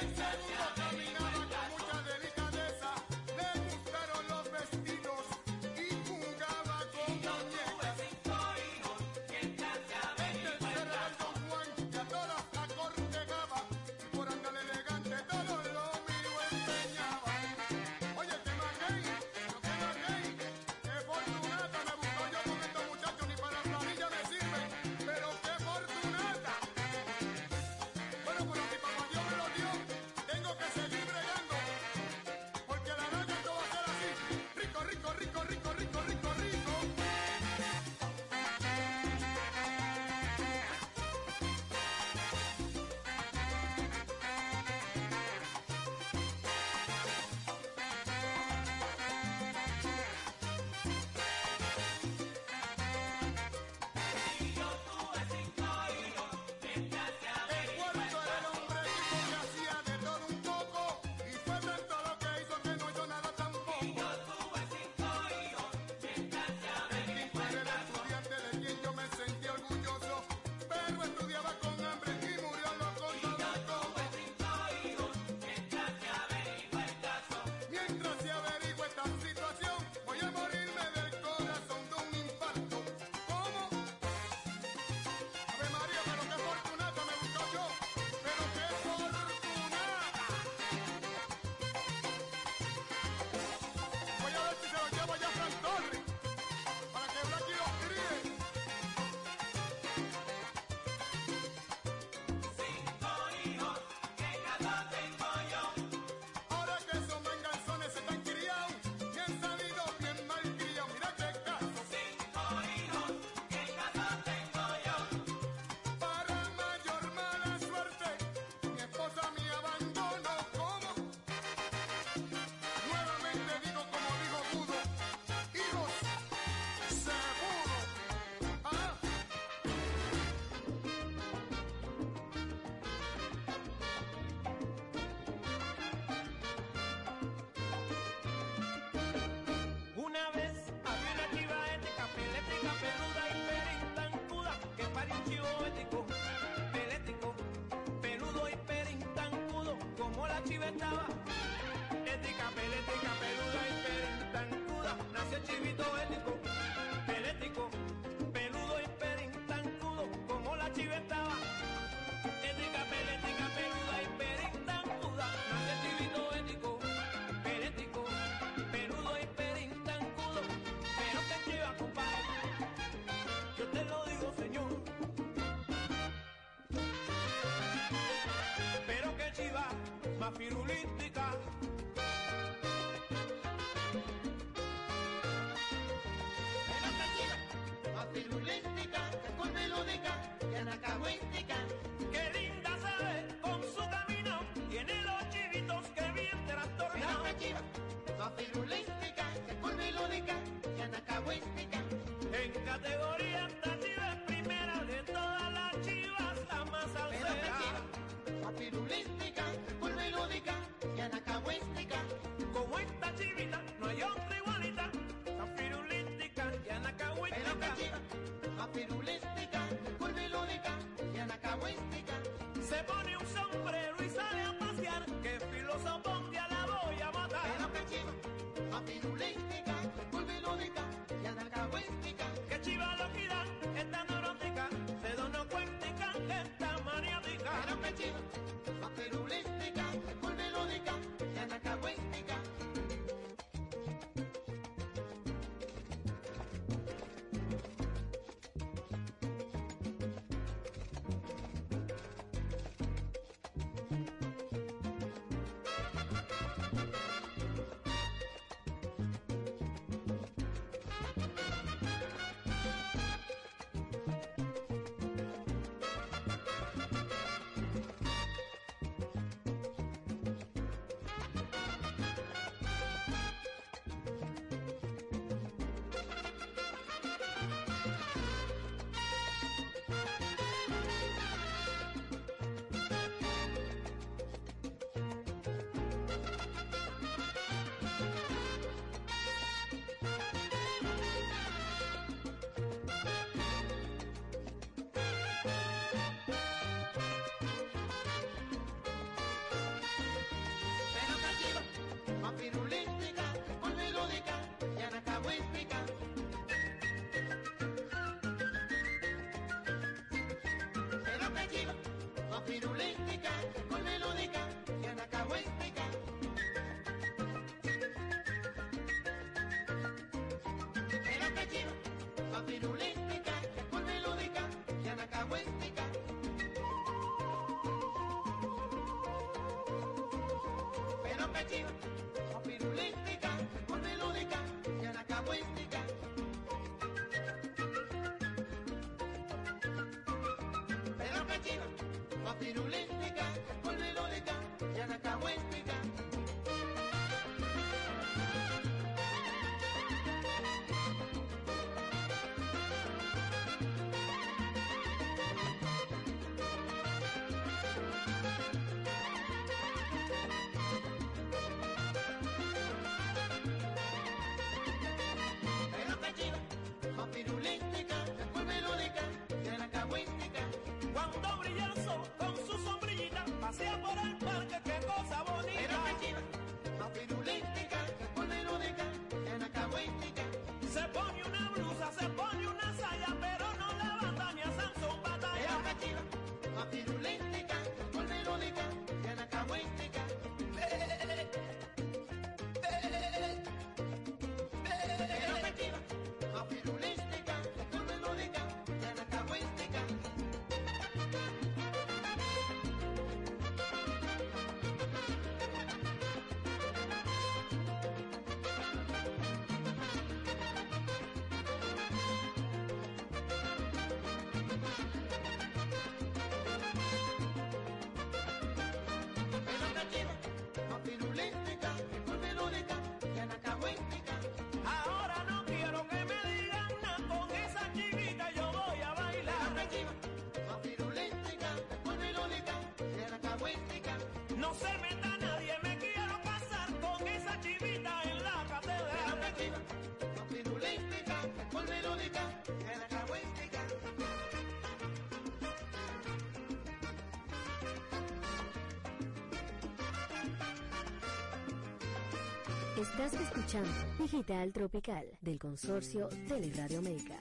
Texas. como la chivetaba. Ética, pelética, peluda y tan cruda, nació chivito la firulística. La firulística, que por melódica, que anacagüística. Qué linda sabe con su camino, tiene los chivitos que bien trastornan. La firulística, que por melódica, que anacagüística. En categoría chiva, mapirulística, pulvilúdica y anacahuística. Que chiva lo esta neurótica, se donó cuentica, esta maniática. Pero que chiva. Cachiva, más pirulística, con melódica y anacahuéstica. Pero cachiva, más pirulística, con melódica y anacahuéstica. Pero cachiva, más No se meta nadie, me quiero casar con esa chivita en la catedral. más. Estás escuchando Digital Tropical del consorcio Teleradio América.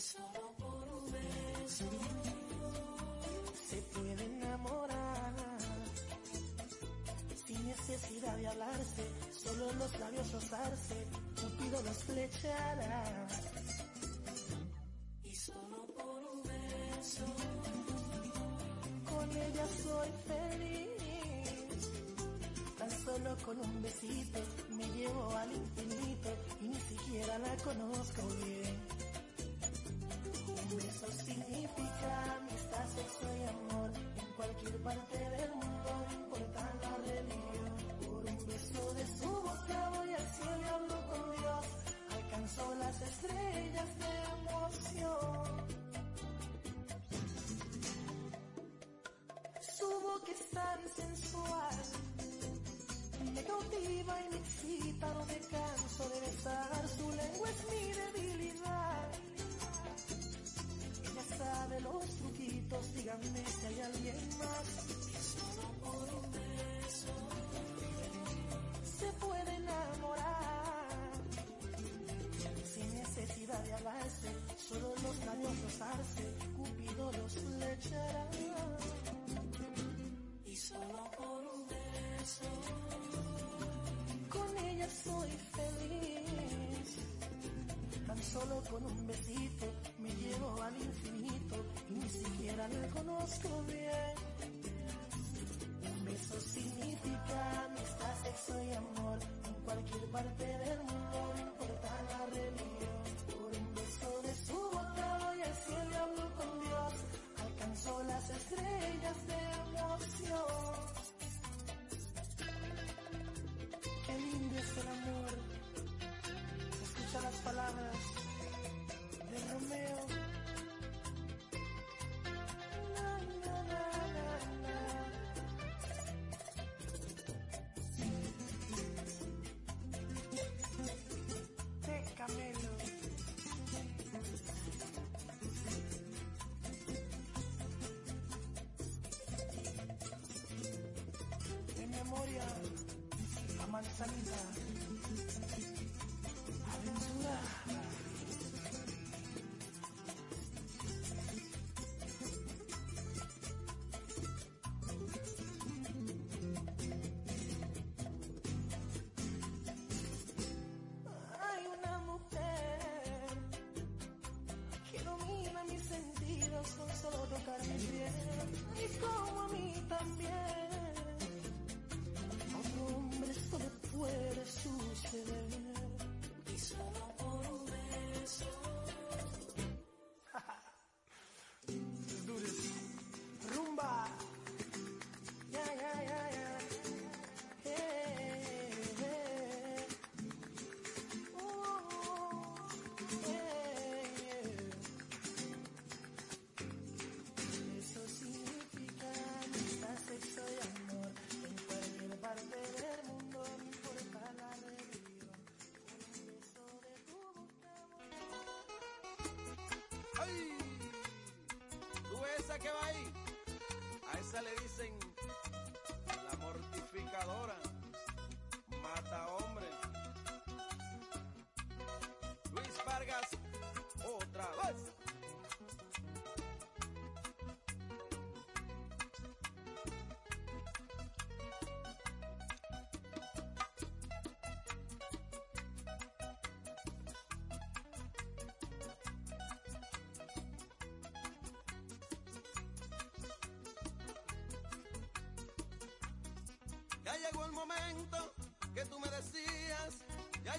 Solo por un beso se puede enamorar sin necesidad de hablarse, solo los labios rozarse, Cupido los flechará y solo por un beso con ella soy feliz. Tan solo con un besito me llevo al infinito y ni siquiera la conozco bien. Díganme si hay alguien más que solo por un beso se puede enamorar. Sin necesidad de hablarse, solo los labios rozarse, Cupido los flechará. Y solo por un beso, con ella soy feliz. Tan solo con un besito me llevo al infinito piel. Y como a mí también. A otro hombre esto puede suceder. Y solo por un beso.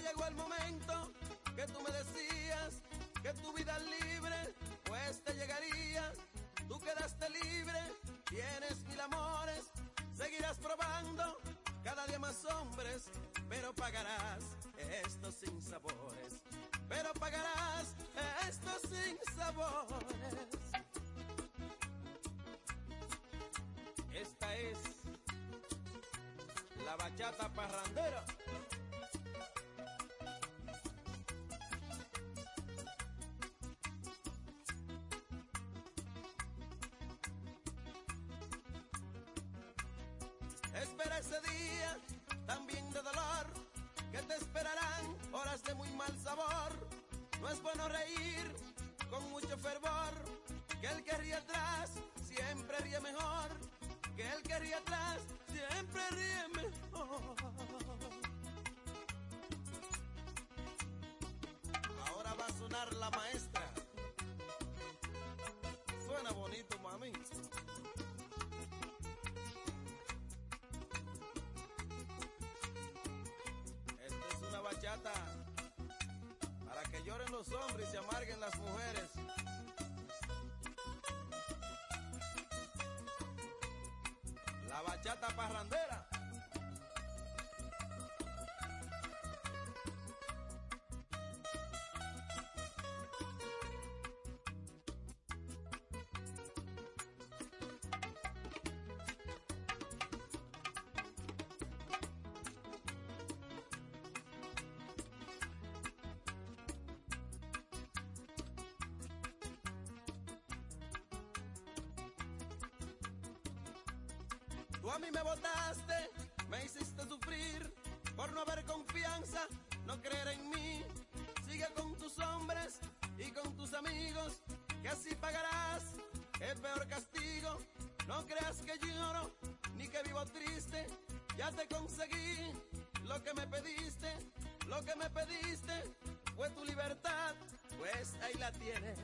Llegó el momento que tú me decías que tu vida es libre, pues te llegaría, tú quedaste libre, tienes mil amores, seguirás probando cada día más hombres, pero pagarás estos sin sabores, pero pagarás estos sin sabores. Esta es la bachata parrandera. Espera ese día también de dolor que te esperarán horas de muy mal sabor. No es bueno reír con mucho fervor, que el que ríe atrás siempre ríe mejor, que el que ríe atrás siempre ríe bachata parrandera. A mí me votaste, me hiciste sufrir por no haber confianza, no creer en mí. Sigue con tus hombres y con tus amigos, que así pagarás el peor castigo. No creas que lloro ni que vivo triste, ya te conseguí lo que me pediste, lo que me pediste fue tu libertad, pues ahí la tienes,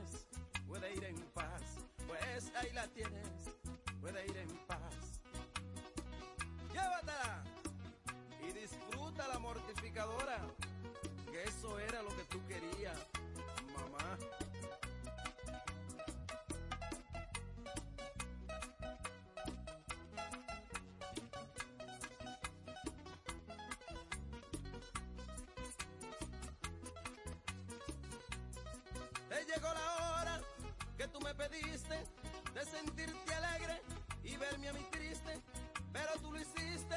puede ir en de sentirte alegre y verme a mí triste, pero tú lo hiciste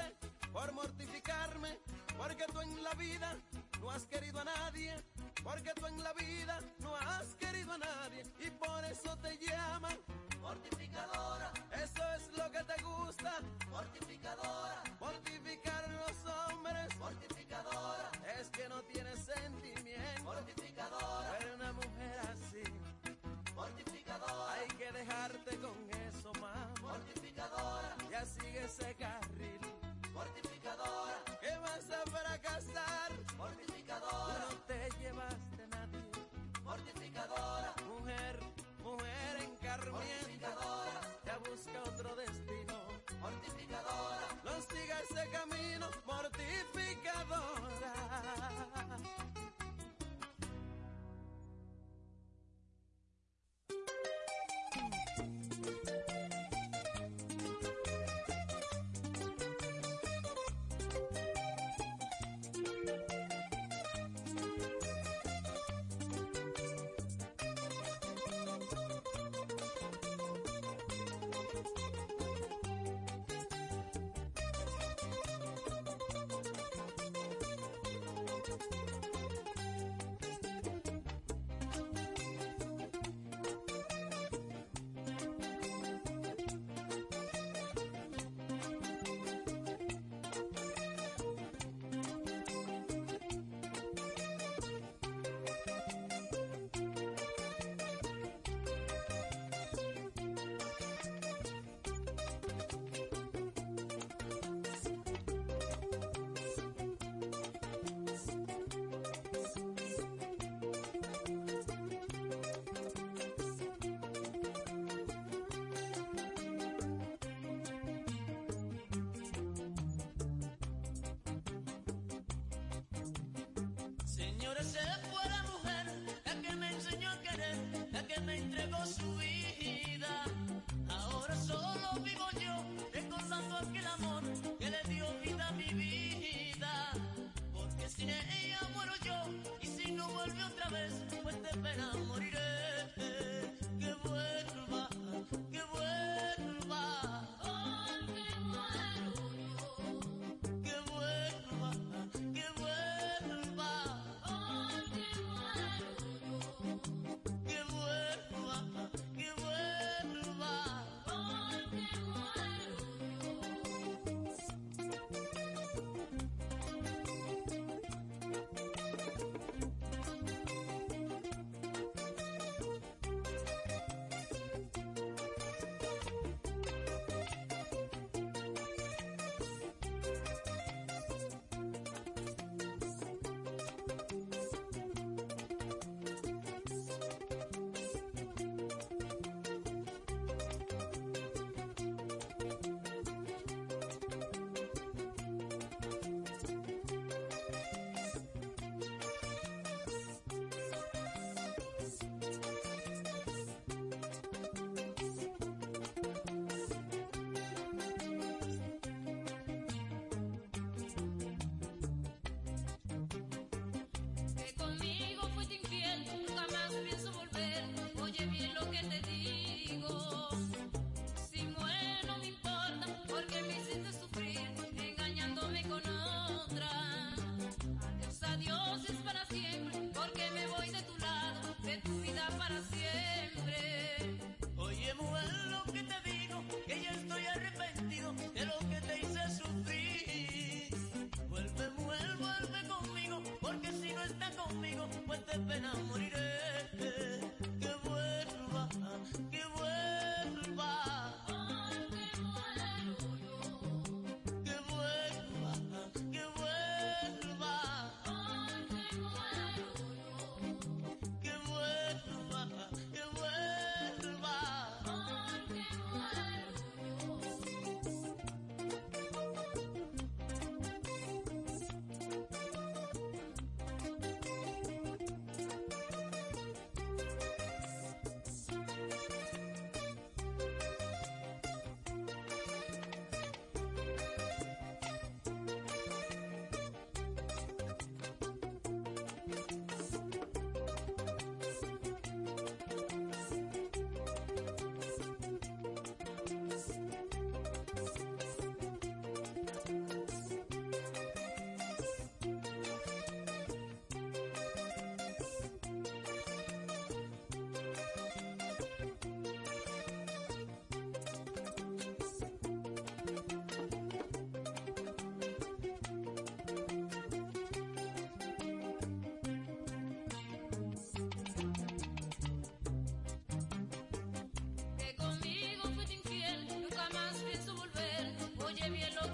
por mortificarme, porque tú en la vida no has querido a nadie, porque tú en la vida no has querido a nadie y por eso te llaman mortificadora. orientadora, ya busca otro destino. Mortificadora, no siga ese camino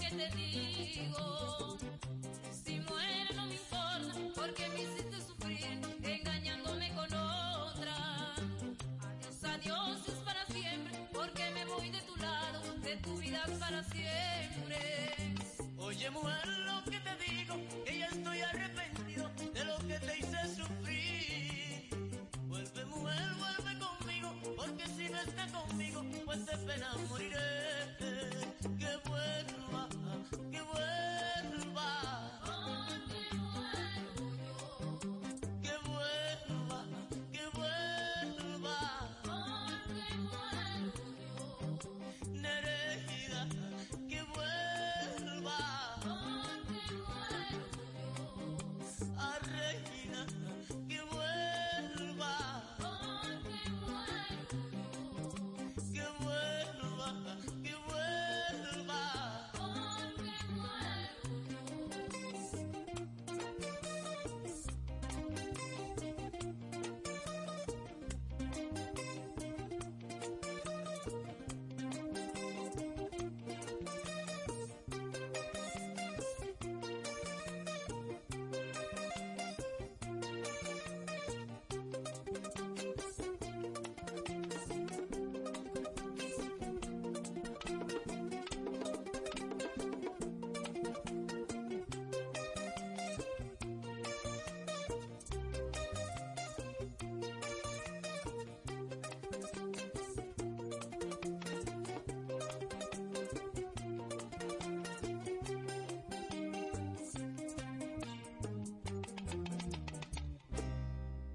te digo. Si muere no me importa, porque me hiciste sufrir, engañándome con otra. Adiós, adiós es para siempre, porque me voy de tu lado, de tu vida para siempre. Oye, mujer,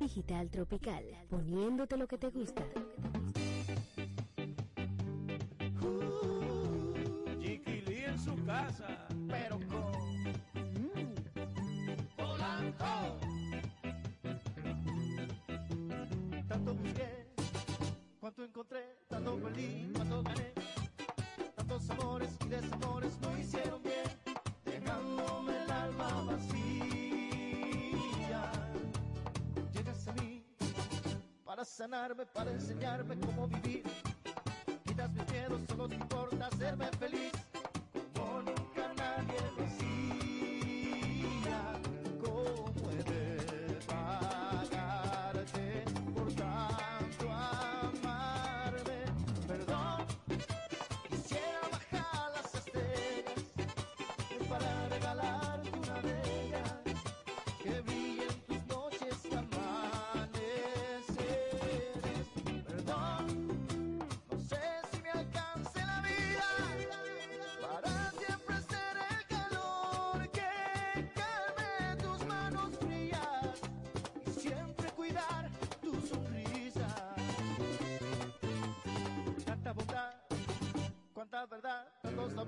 Digital Tropical, poniéndote lo que te gusta. Uh, Chiquilí en su casa, pero con mm, Polanco. Tanto busqué, cuanto encontré, tanto perdí. para enseñarme cómo vivir. Quitas mis miedos, solo te importa hacerme feliz.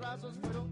brazos fueron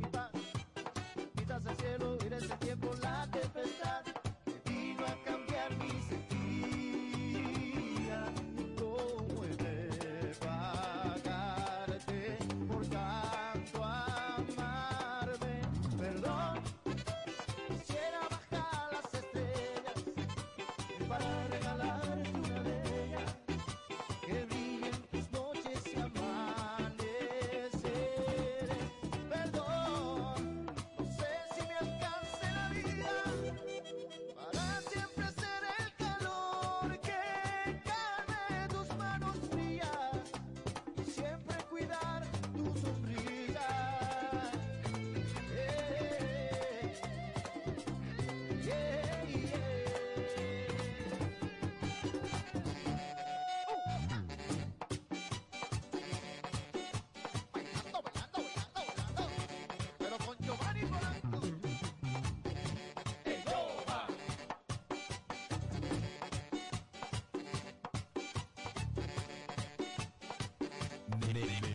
baby.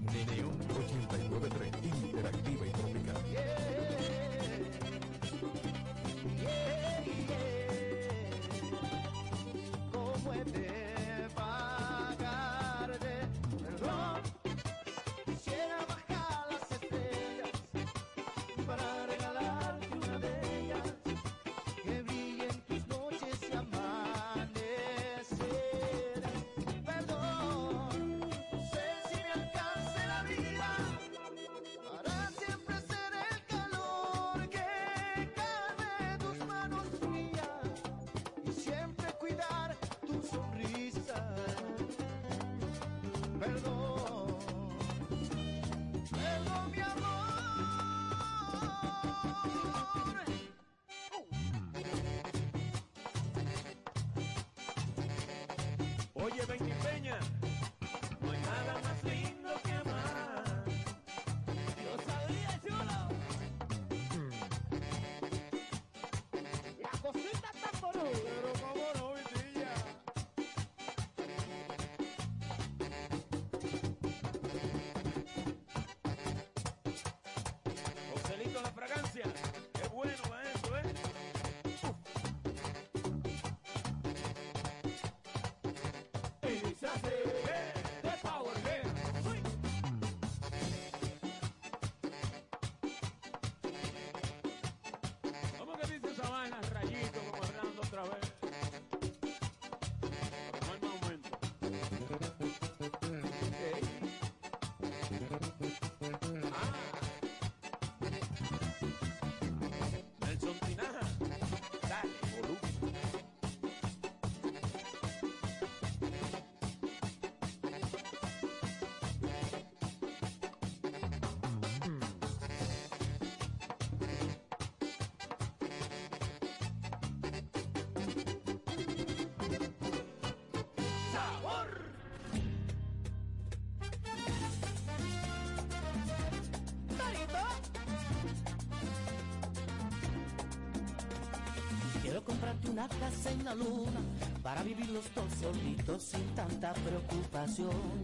Comprarte una casa en la luna para vivir los dos solitos sin tanta preocupación.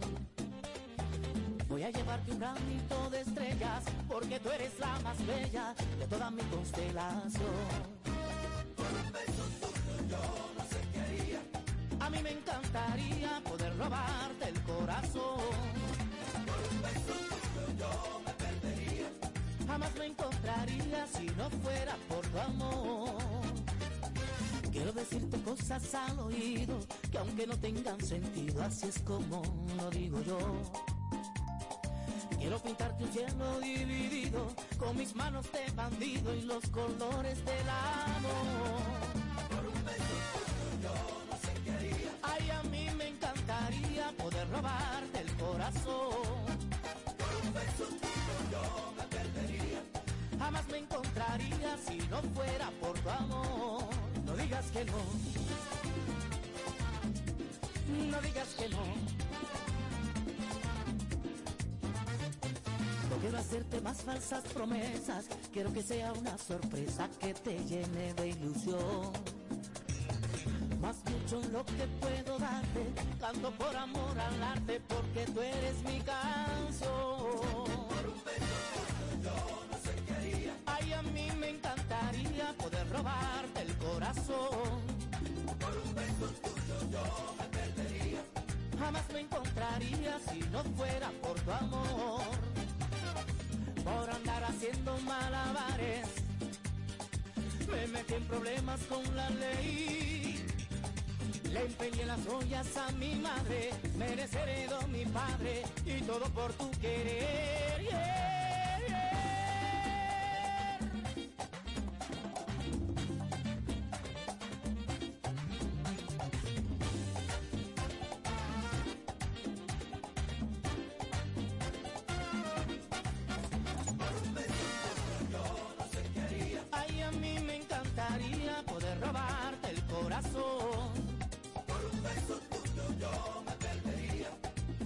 Voy a llevarte un ramito de estrellas porque tú eres la más bella de toda mi constelación. Al oído que aunque no tengan sentido, así es como lo digo yo. Quiero pintarte un cielo dividido con mis manos de bandido y los colores del amor. Ay, a mí me encantaría poder robarte el corazón. Jamás me encontraría si no fuera por tu amor. No digas que no. No digas que no. No quiero hacerte más falsas promesas. Quiero que sea una sorpresa que te llene de ilusión. Más mucho lo que puedo darte, canto por amor al arte, porque tú eres mi canción. Ay, a mí me encantaría poder robarte el corazón. Jamás me encontraría si no fuera por tu amor. Por andar haciendo malabares, me metí en problemas con la ley. Le empeñé las ollas a mi madre, me desheredó mi padre y todo por tu querer. Robarte el corazón. Por un beso tuyo yo me perdería.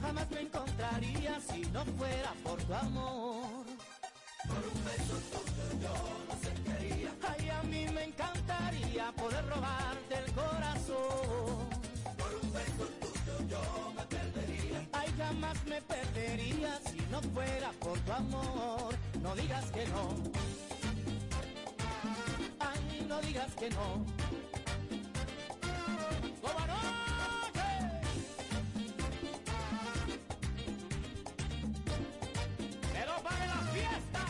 Jamás me encontraría si no fuera por tu amor. Por un beso tuyo yo no haría. Ay, a mí me encantaría poder robarte el corazón. Por un beso tuyo yo me perdería. Ay, jamás me perdería si no fuera por tu amor. No digas que no. No digas que no. ¡Pero para la fiesta!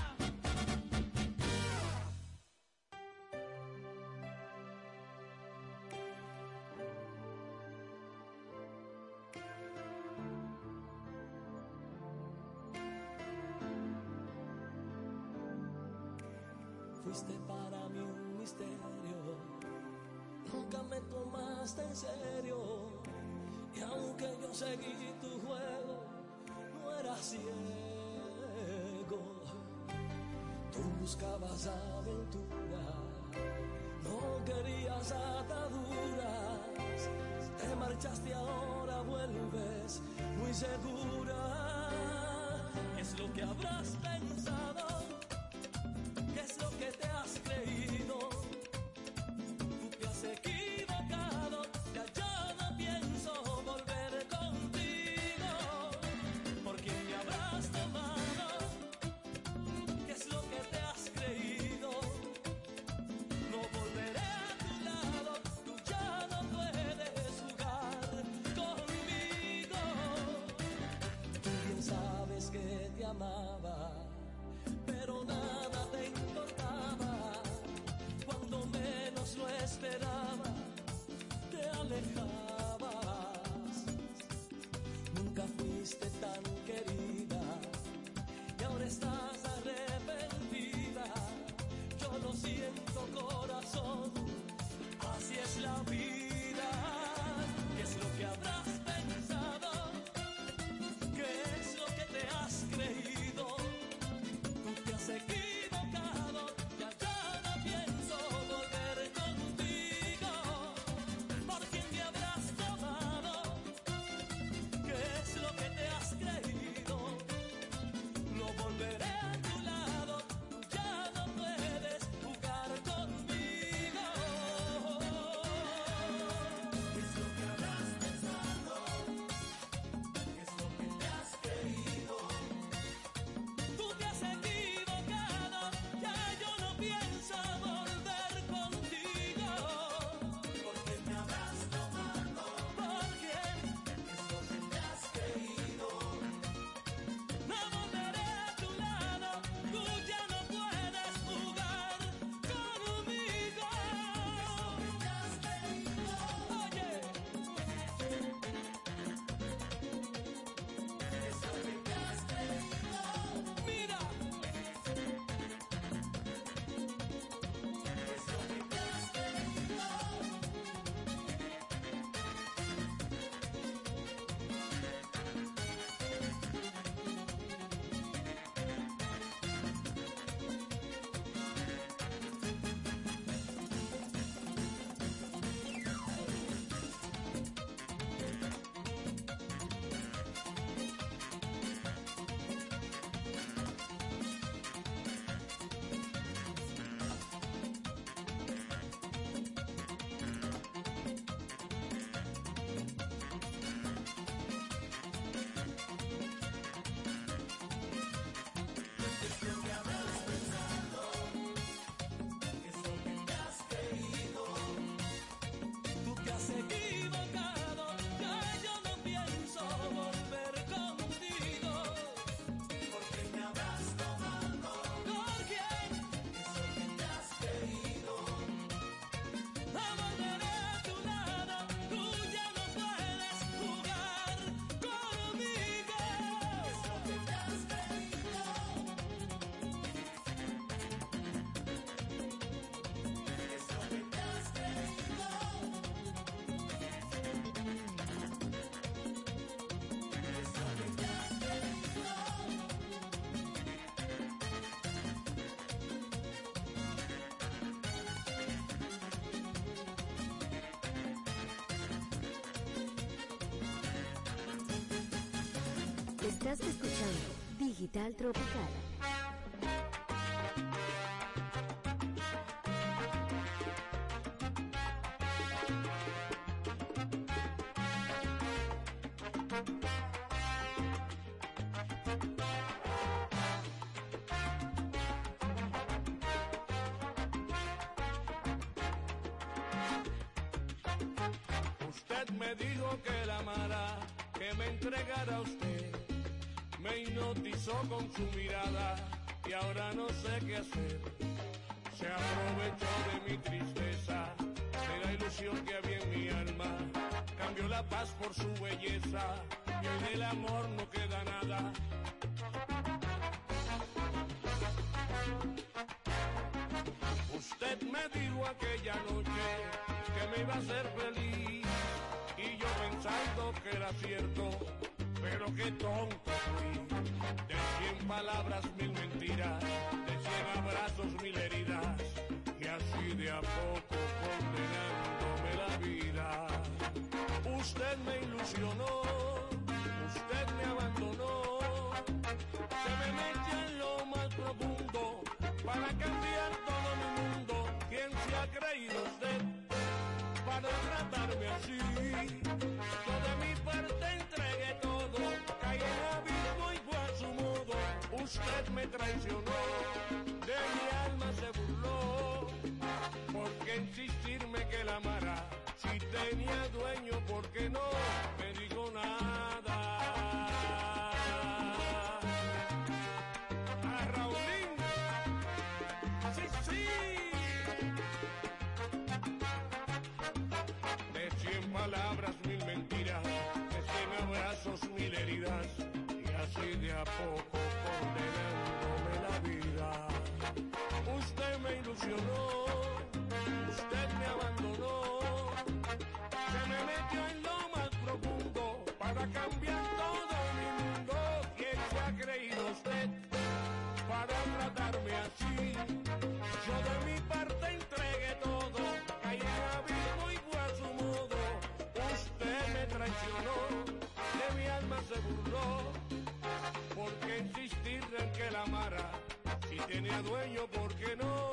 Misterio, nunca me tomaste en serio. Y aunque yo seguí tu juego, no era ciego. Tú buscabas aventura, no querías ataduras. Te marchaste ahora, vuelves muy segura. ¿Qué es lo que habrás pensado? Que Tropical. Usted me dijo que la amara, que me entregara a usted. Me hipnotizó con su mirada y ahora no sé qué hacer. Se aprovechó de mi tristeza, de la ilusión que había en mi alma. Cambió la paz por su belleza y hoy del amor no queda nada. Usted me dijo aquella noche que me iba a hacer feliz y yo pensando que era cierto, qué tonto fui. De cien palabras mil mentiras, de cien abrazos mil heridas y así de a poco condenándome la vida. Usted me ilusionó, usted me abandonó, se me metió en lo más profundo para cambiar todo mi mundo. ¿Quién se ha creído usted para tratarme así? Yo de mi parte entregué todo, el abismo y su modo. Usted me traicionó, de mi alma se burló. ¿Por qué insistirme que la amara? Si tenía dueño, ¿por qué no me dijo nada? Usted me ilusionó, usted me abandonó, se me metió en lo más profundo para cambiar todo mi mundo. ¿Quién se ha creído usted para tratarme así? Yo de mi parte entregué todo, caí en abismo y fue a su modo. Usted me traicionó, de mi alma se burló. ¿Por qué insistir en que la amara? Si tenía dueño, ¿por qué no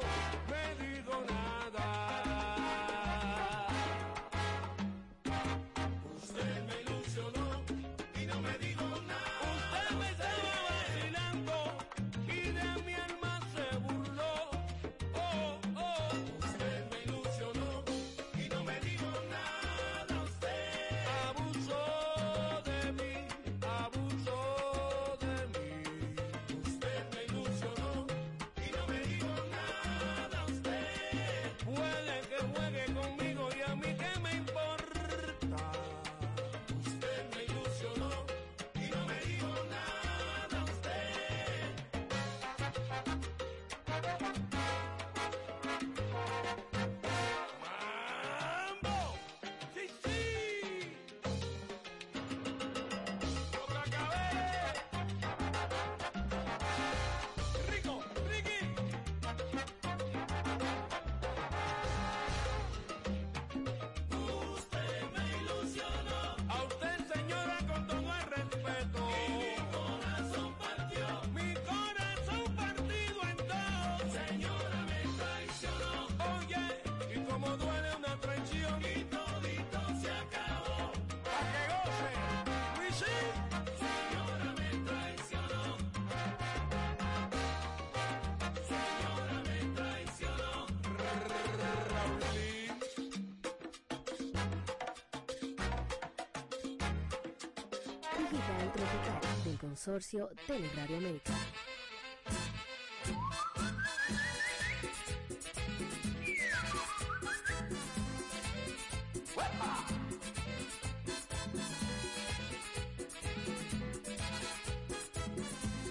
Digital Tropical del consorcio Teleradio América.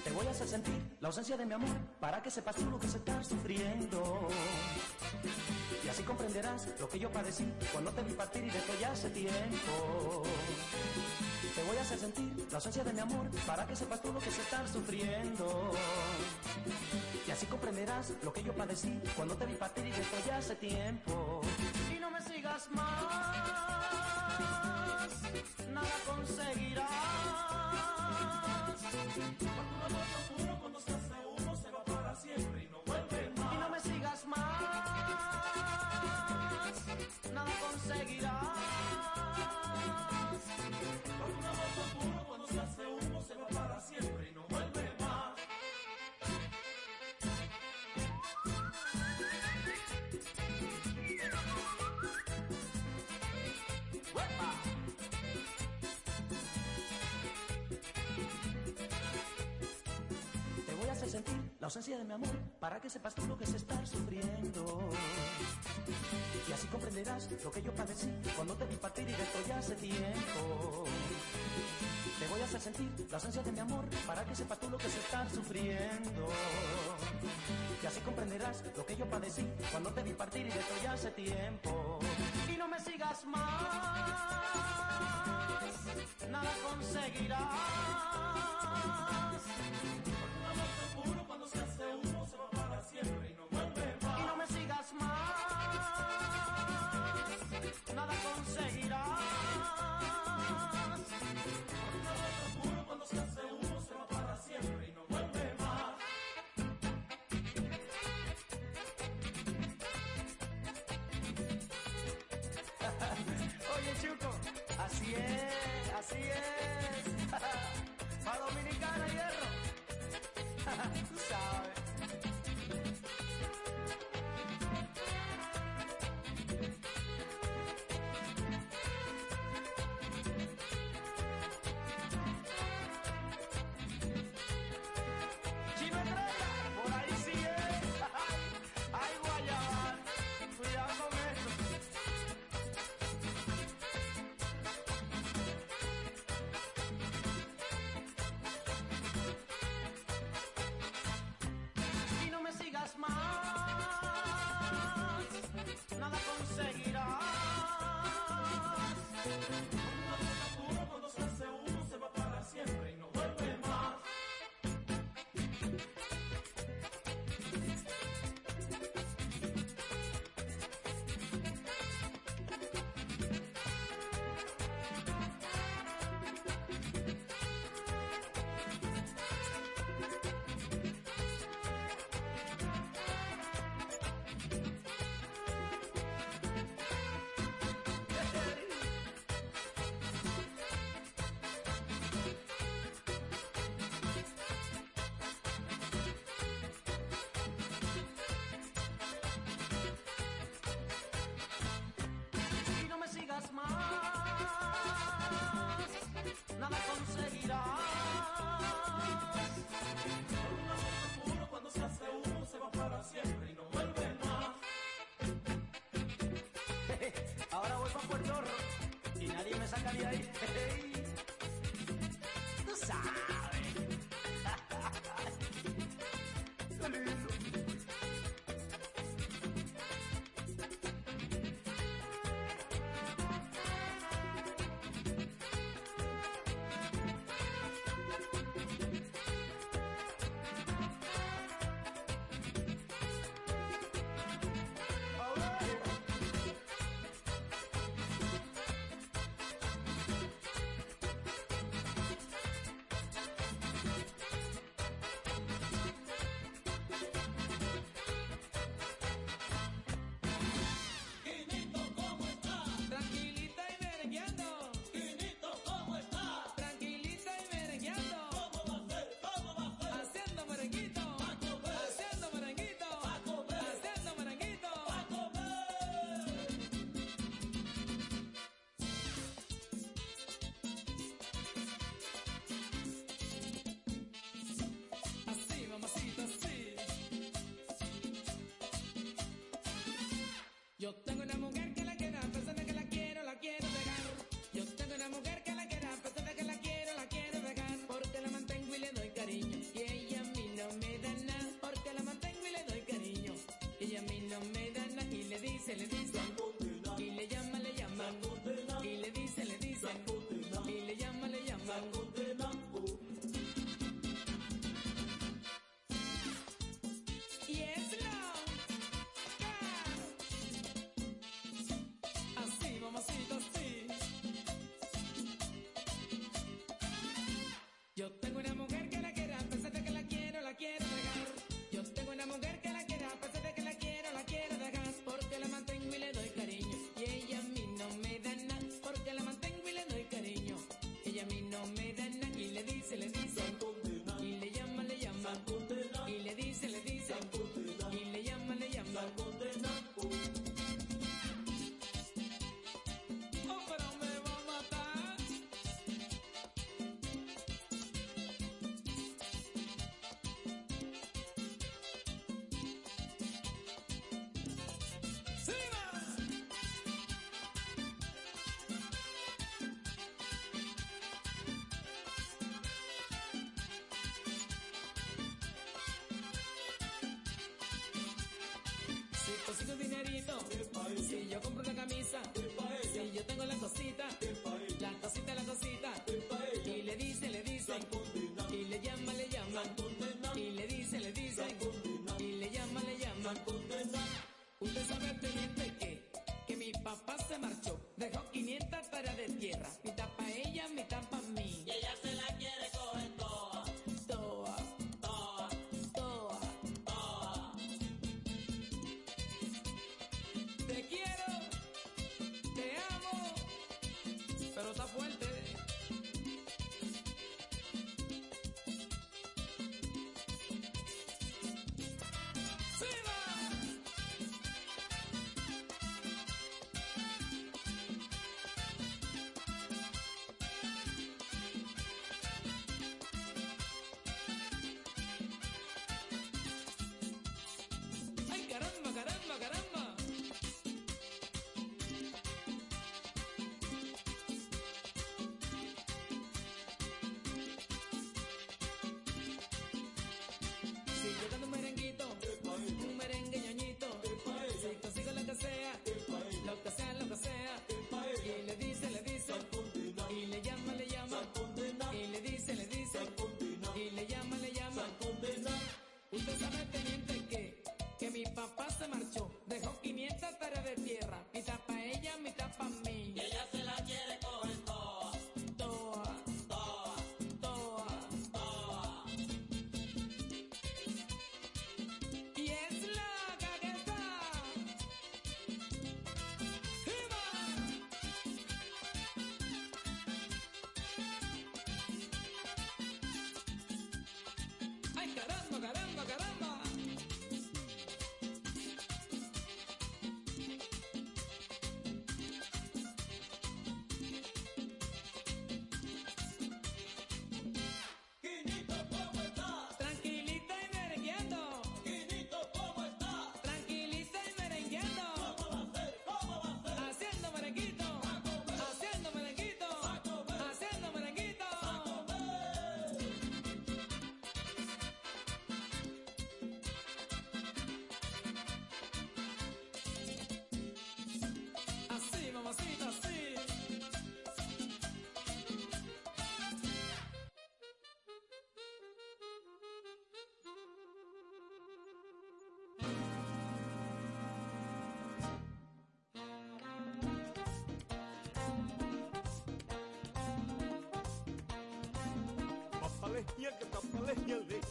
Te voy a hacer sentir la ausencia de mi amor para que sepas tú lo que se está sufriendo. Y así comprenderás lo que yo padecí cuando te vi partir y de esto ya hace tiempo. Hacer sentir la ausencia de mi amor para que sepas tú lo que se está sufriendo. Y así comprenderás lo que yo padecí cuando te vi partir y de esto ya hace tiempo. Y no me sigas más, nada conseguirás. Cuando con la ausencia de mi amor para que sepas tú lo que es estar sufriendo. Y así comprenderás lo que yo padecí cuando te vi partir y de ya hace tiempo. Te voy a hacer sentir la ausencia de mi amor para que sepas tú lo que es estar sufriendo. Y así comprenderás lo que yo padecí cuando te vi partir y de ya hace tiempo. Y no me sigas más, nada conseguirás Así es. Para Dominicana, hierro. Tú sabes. ay, ay. tengo una Si yo compro una camisa, si yo tengo la cosita, la cosita, la cosita. Y le dice, le dice, y le llama, le llama. Y le dice, le dice, y le llama, le llama. Usted sabe, teniente, leña de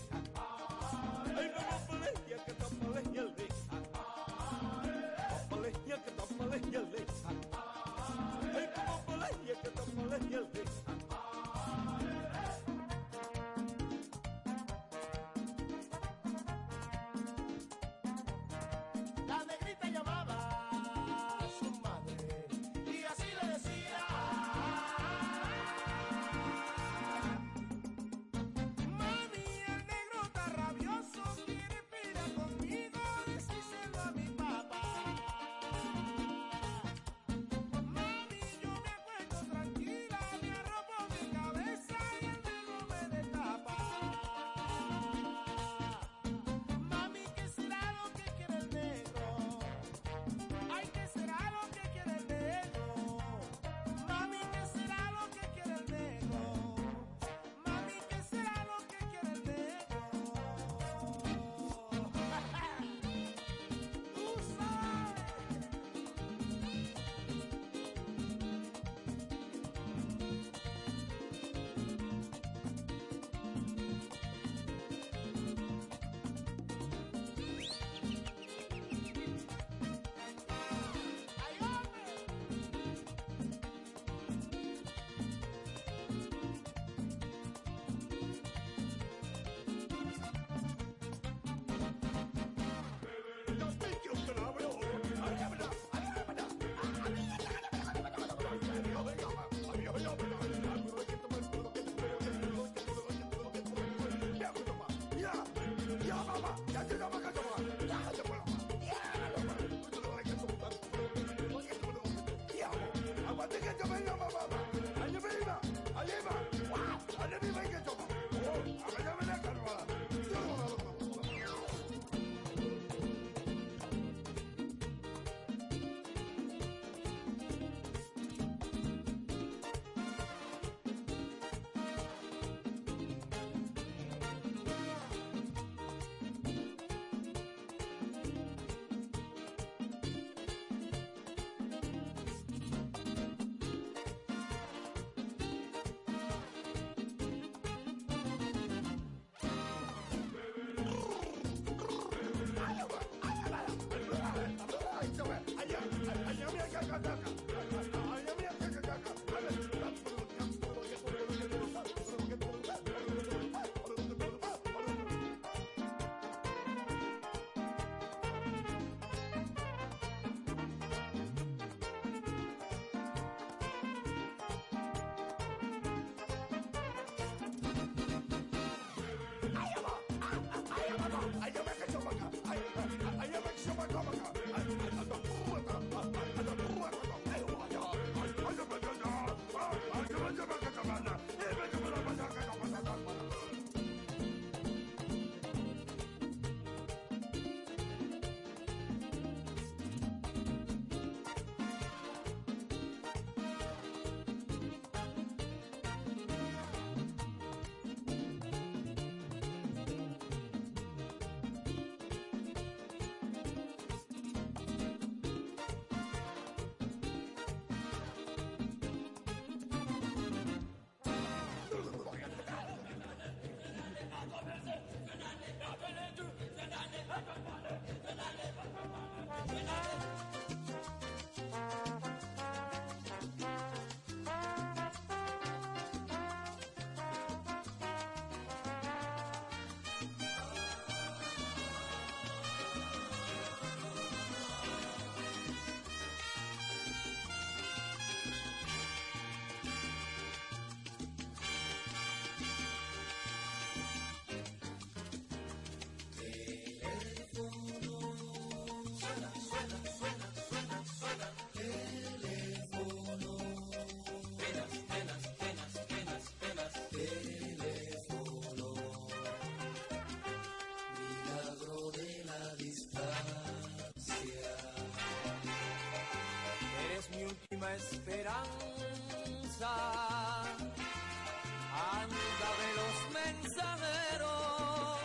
Anda de los mensajeros,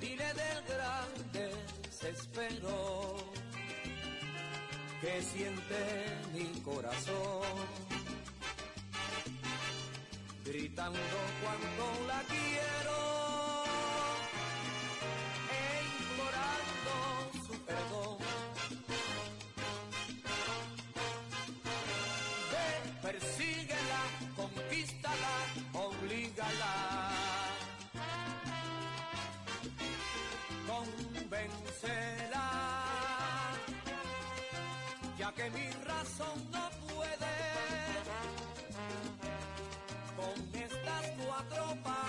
dile del gran desespero que siente mi corazón, gritando cuando la quiero. mi razón no puede con estas cuatro palabras.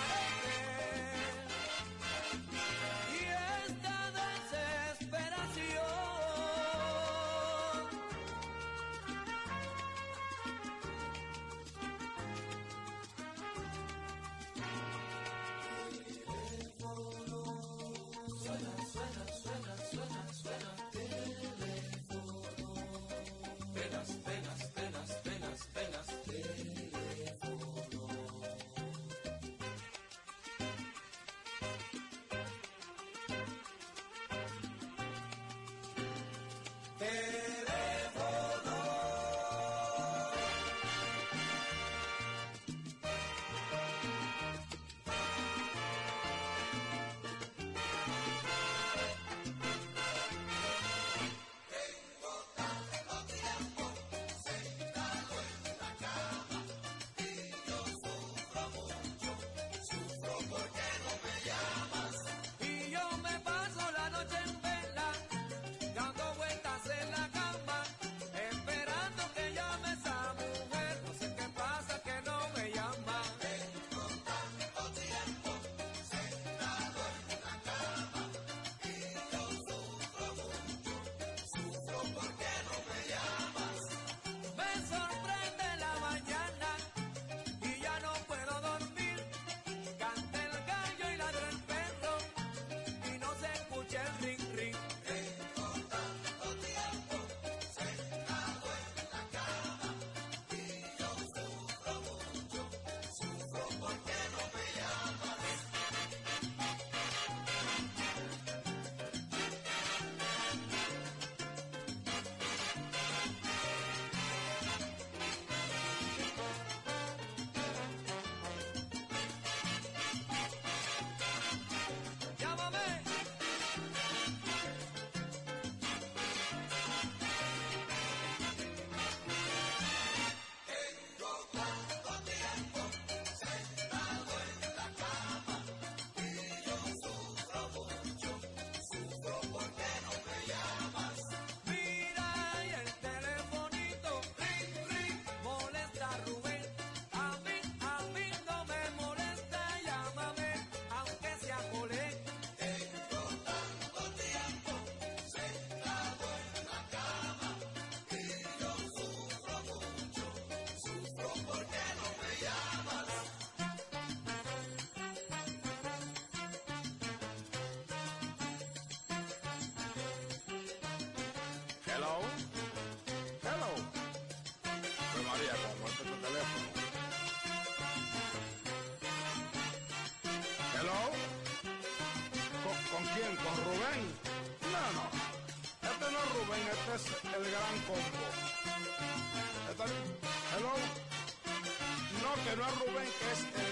Yeah. Hello. Hello. Pues María, como este es tu teléfono. Hello. ¿Con, quién? ¿Con Rubén? No, no. Este no es Rubén, este es el gran combo. Este, hello. No, que no es Rubén, que es el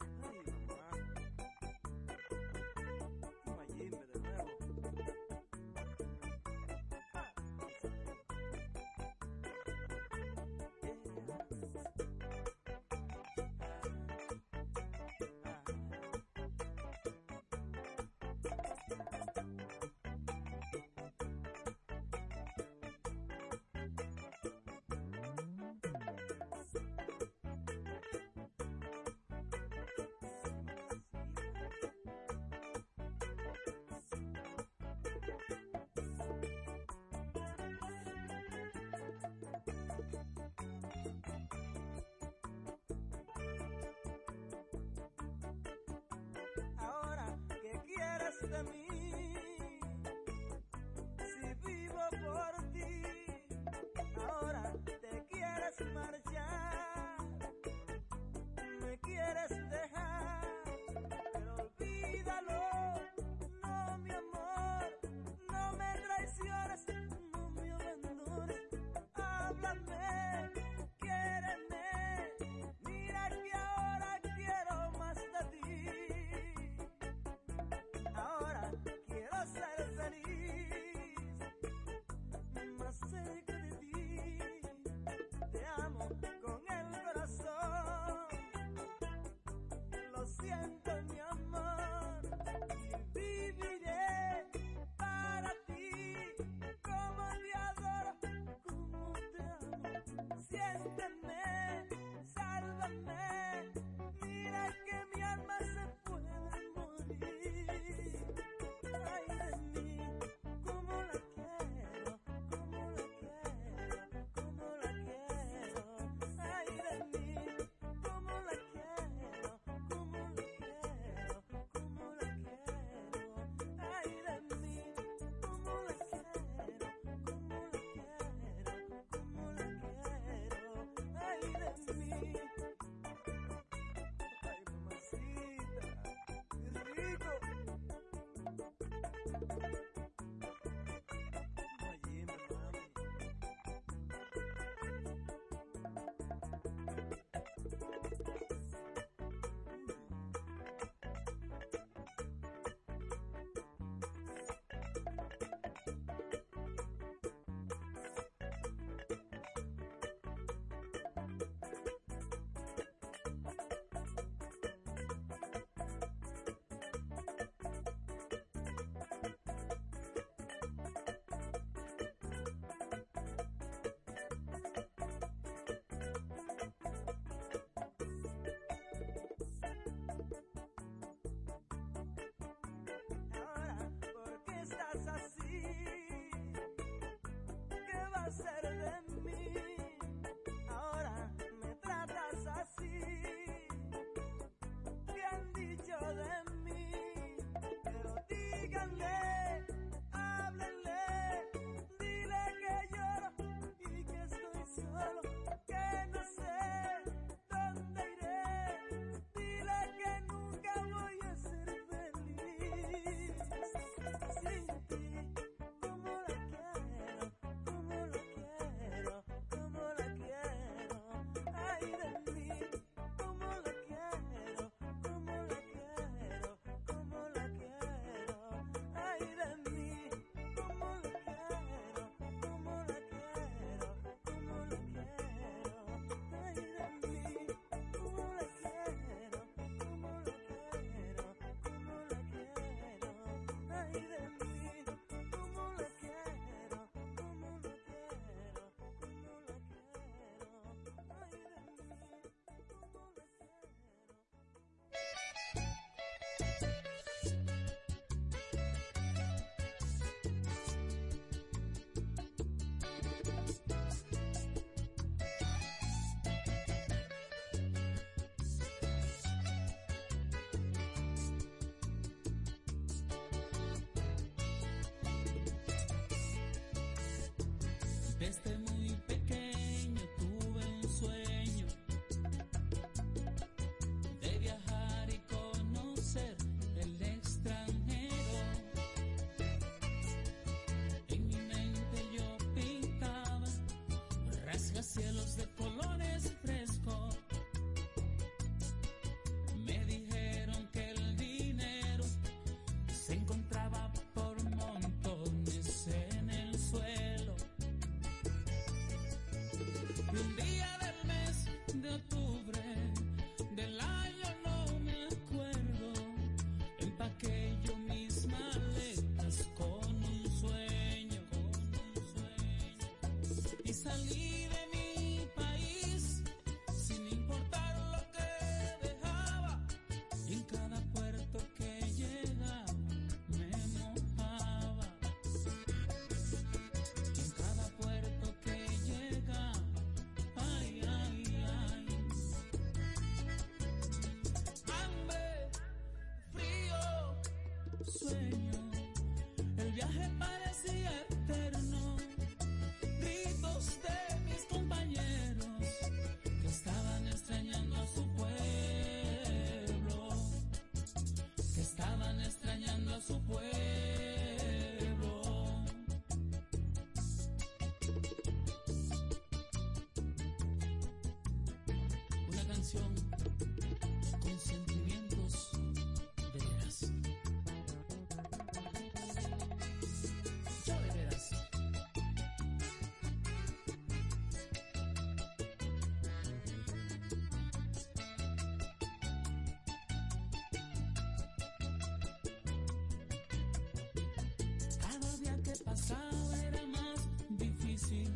pasado era más difícil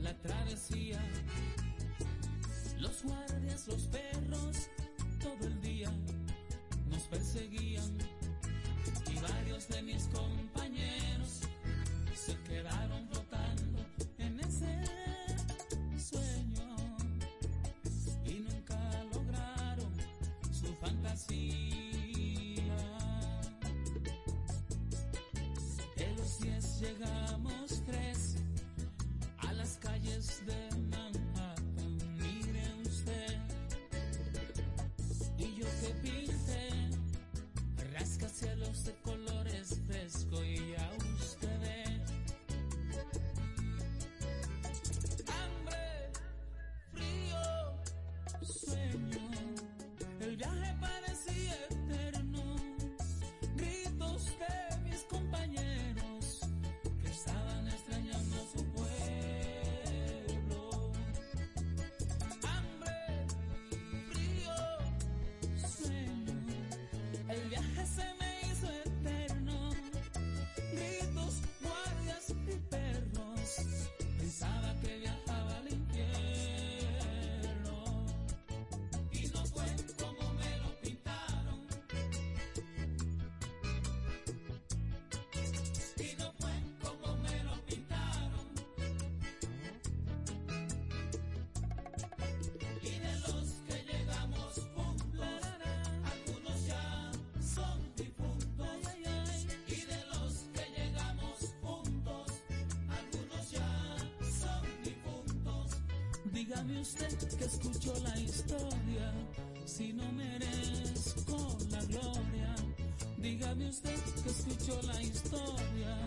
la travesía. Los guardias, los perros, todo el día nos perseguían y varios de mis compañeros se quedaron. sabe usted que escuchó la historia, si no merezco la gloria. Dígame usted que escuchó la historia,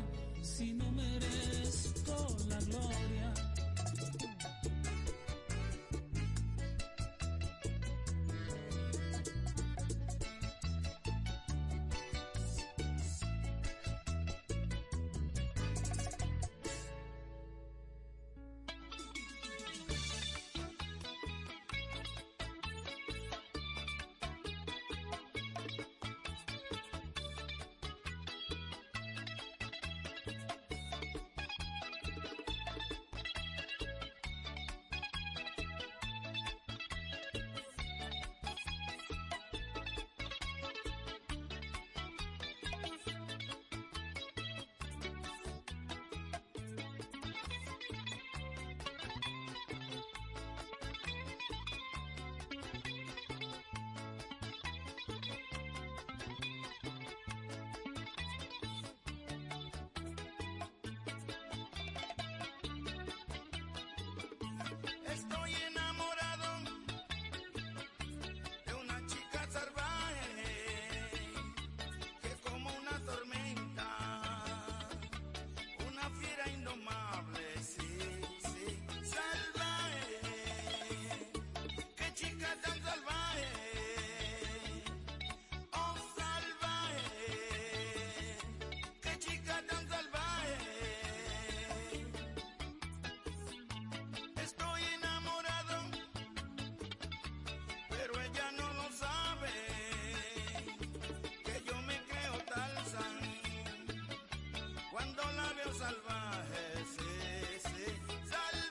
cuando la salvaje, sí, sí. Salvaje.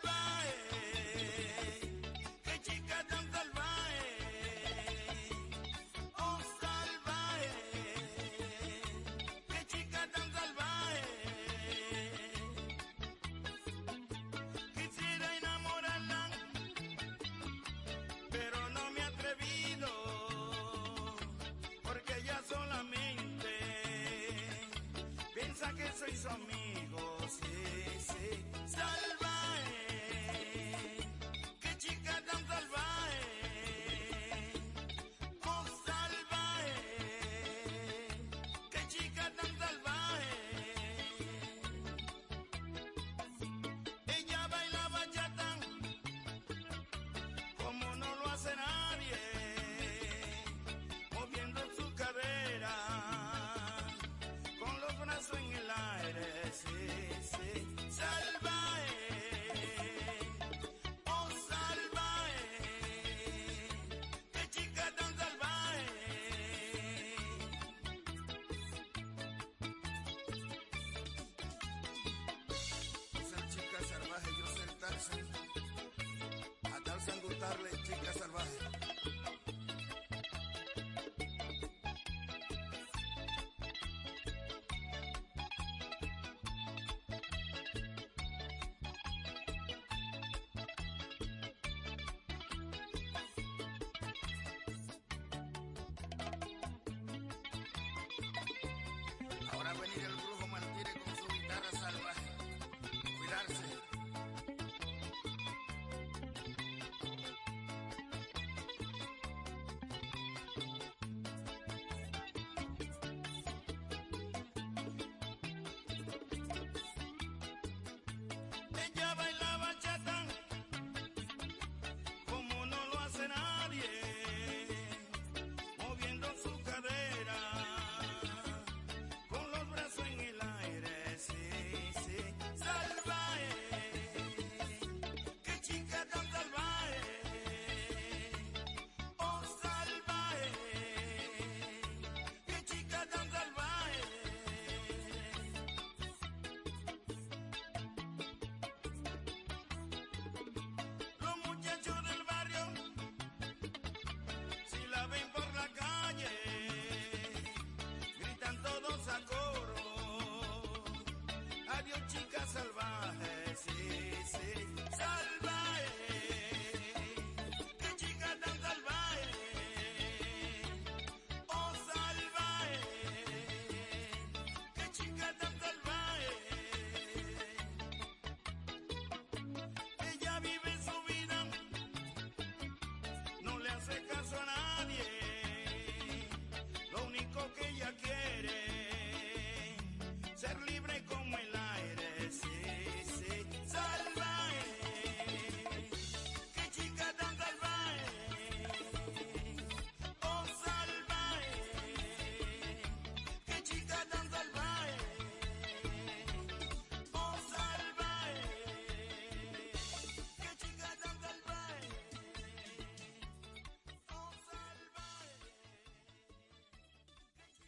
que soy su amigo, sí, sí. pienso a nadie.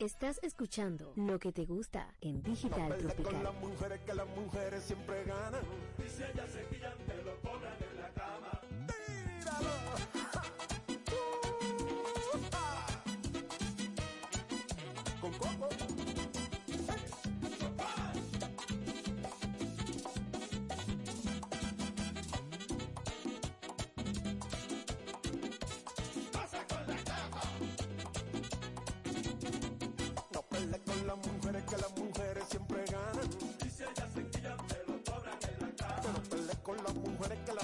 Estás escuchando lo que te gusta en Digital Tropical. con las mujeres que las mujeres siempre ganan. Y si ellas se pillan, te lo cobran en la cama. ¡Tíralo! con coco. con las mujeres que la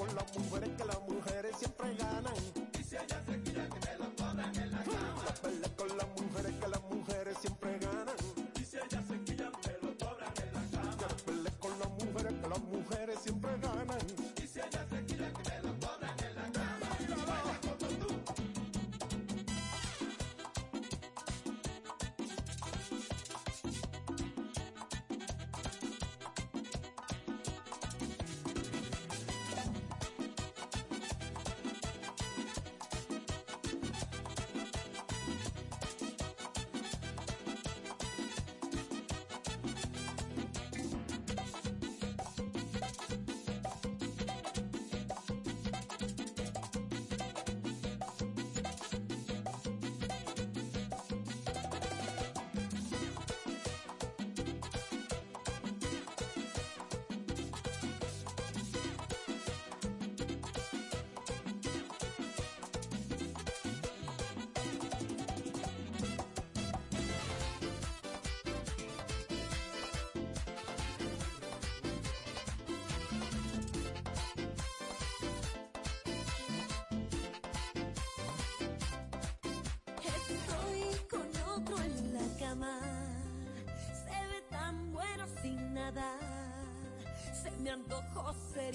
con las mujeres me antojó ser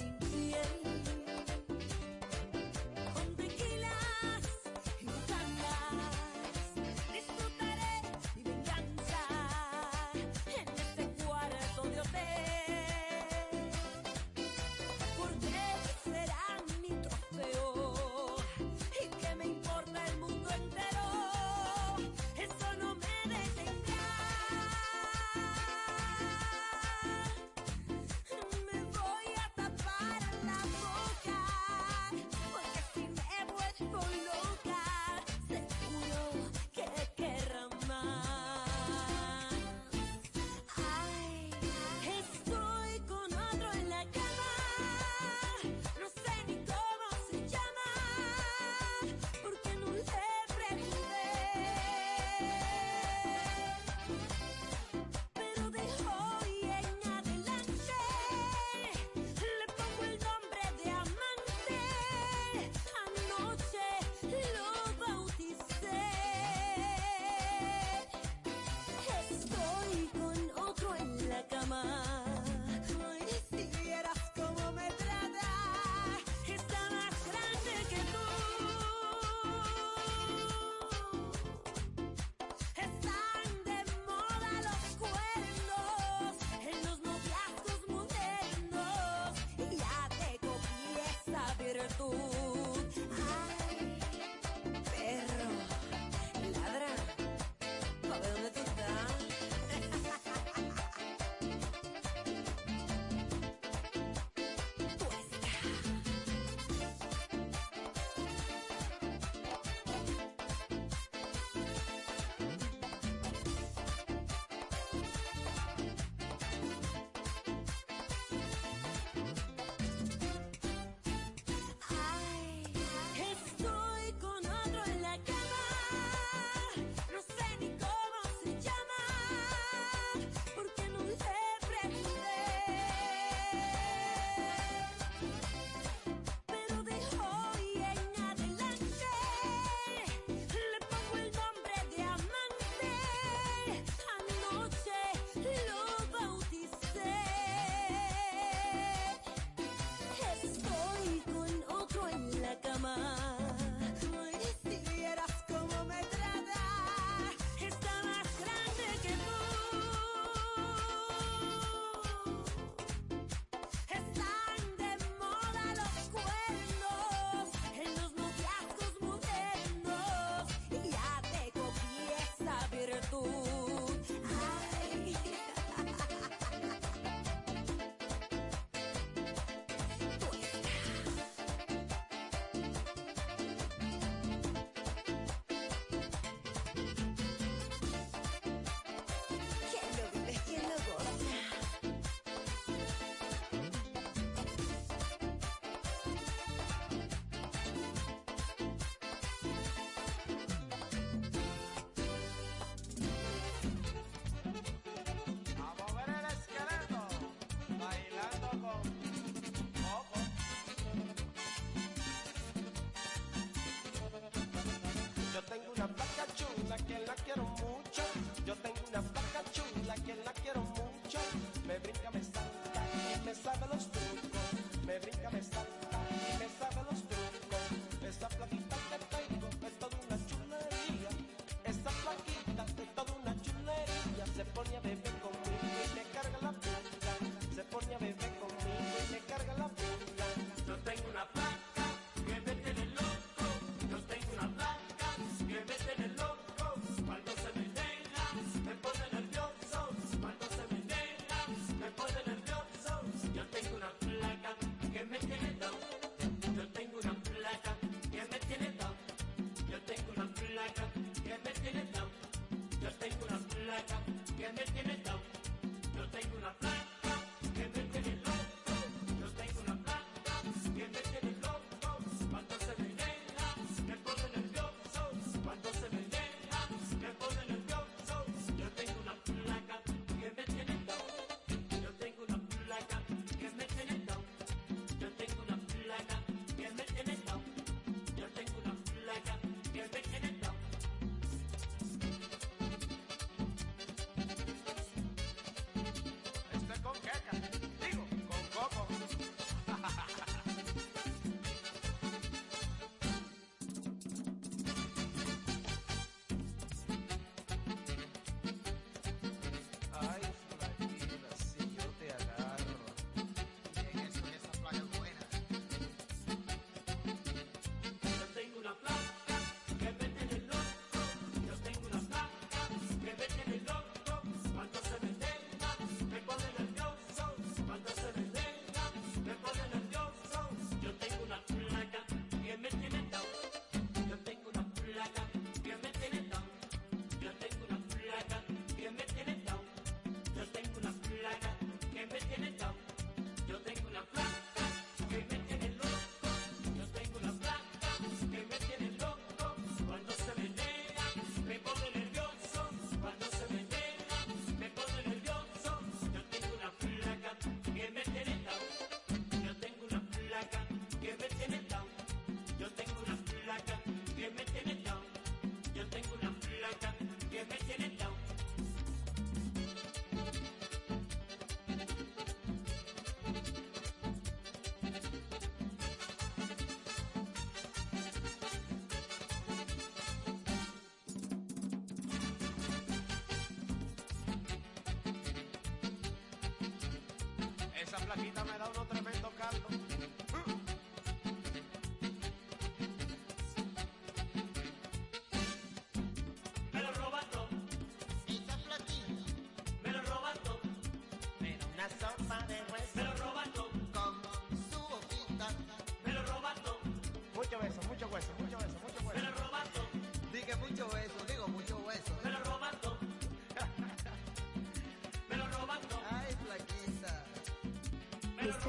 esa plaquita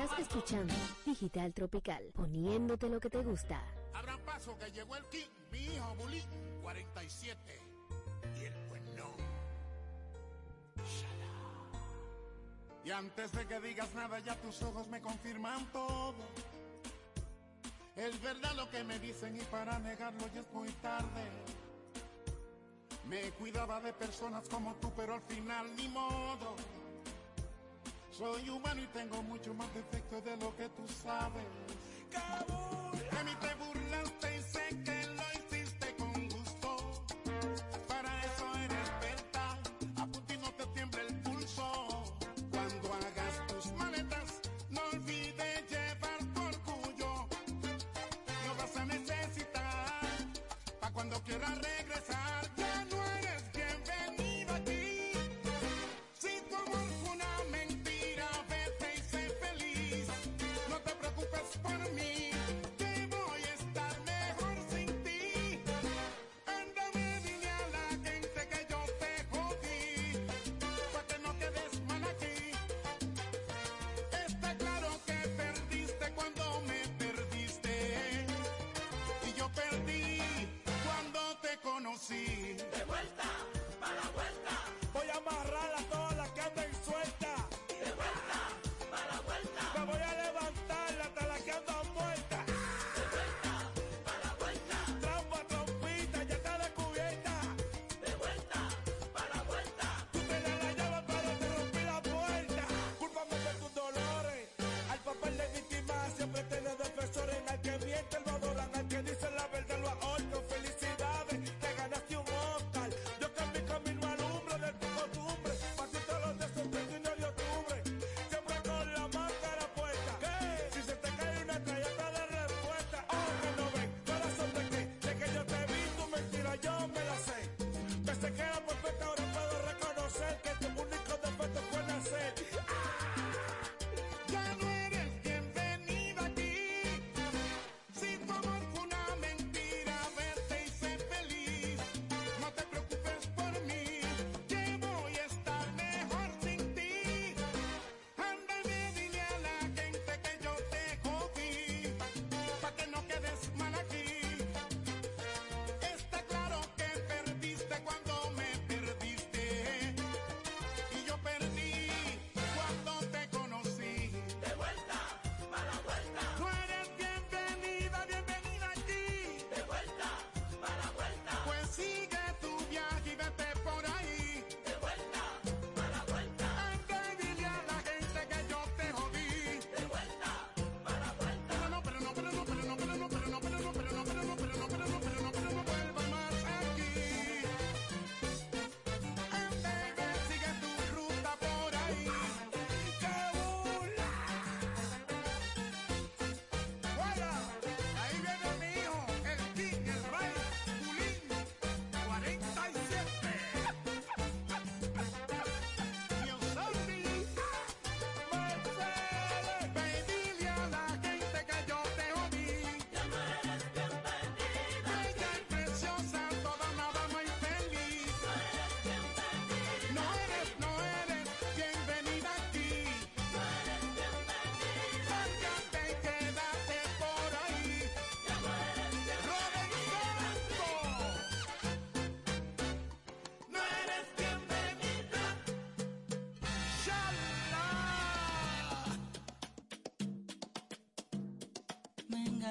Estás escuchando Digital Tropical, poniéndote lo que te gusta. Habrá paso que llegó el King, mi hijo Bulín, 47. Y el buen no. Shalom. Y antes de que digas nada, ya tus ojos me confirman todo. Es verdad lo que me dicen y para negarlo ya es muy tarde. Me cuidaba de personas como tú, pero al final ni modo. Soy humano y tengo mucho más defectos de lo que tú sabes.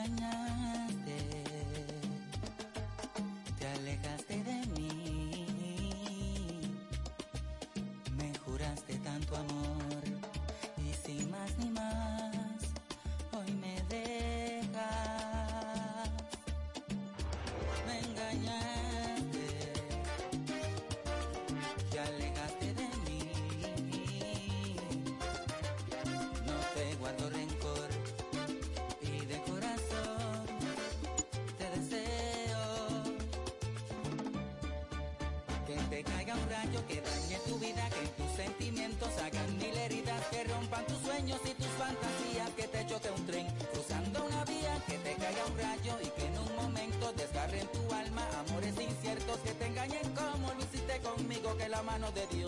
semuanya. te caiga un rayo que dañe tu vida, que tus sentimientos hagan mil heridas, que rompan tus sueños y tus fantasías, que te choque un tren cruzando una vía, que te caiga un rayo y que en un momento desgarren tu alma, amores inciertos que te engañen como lo hiciste conmigo, que la mano de Dios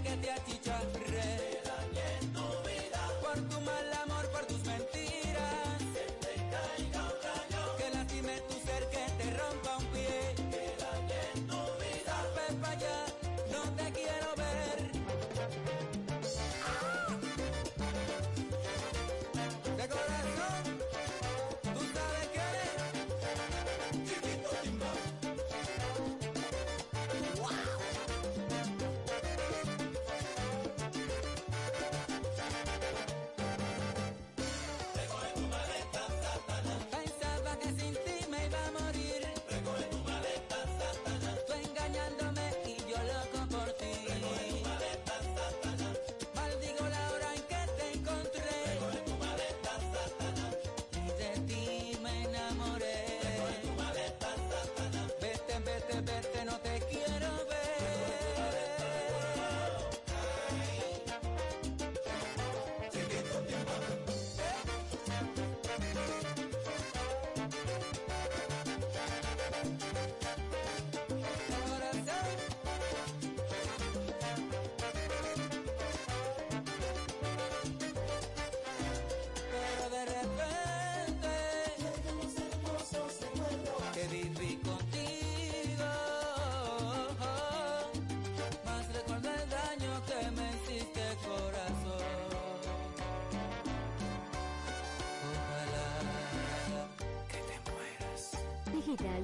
que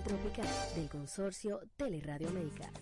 Tropical del consorcio Teleradio América.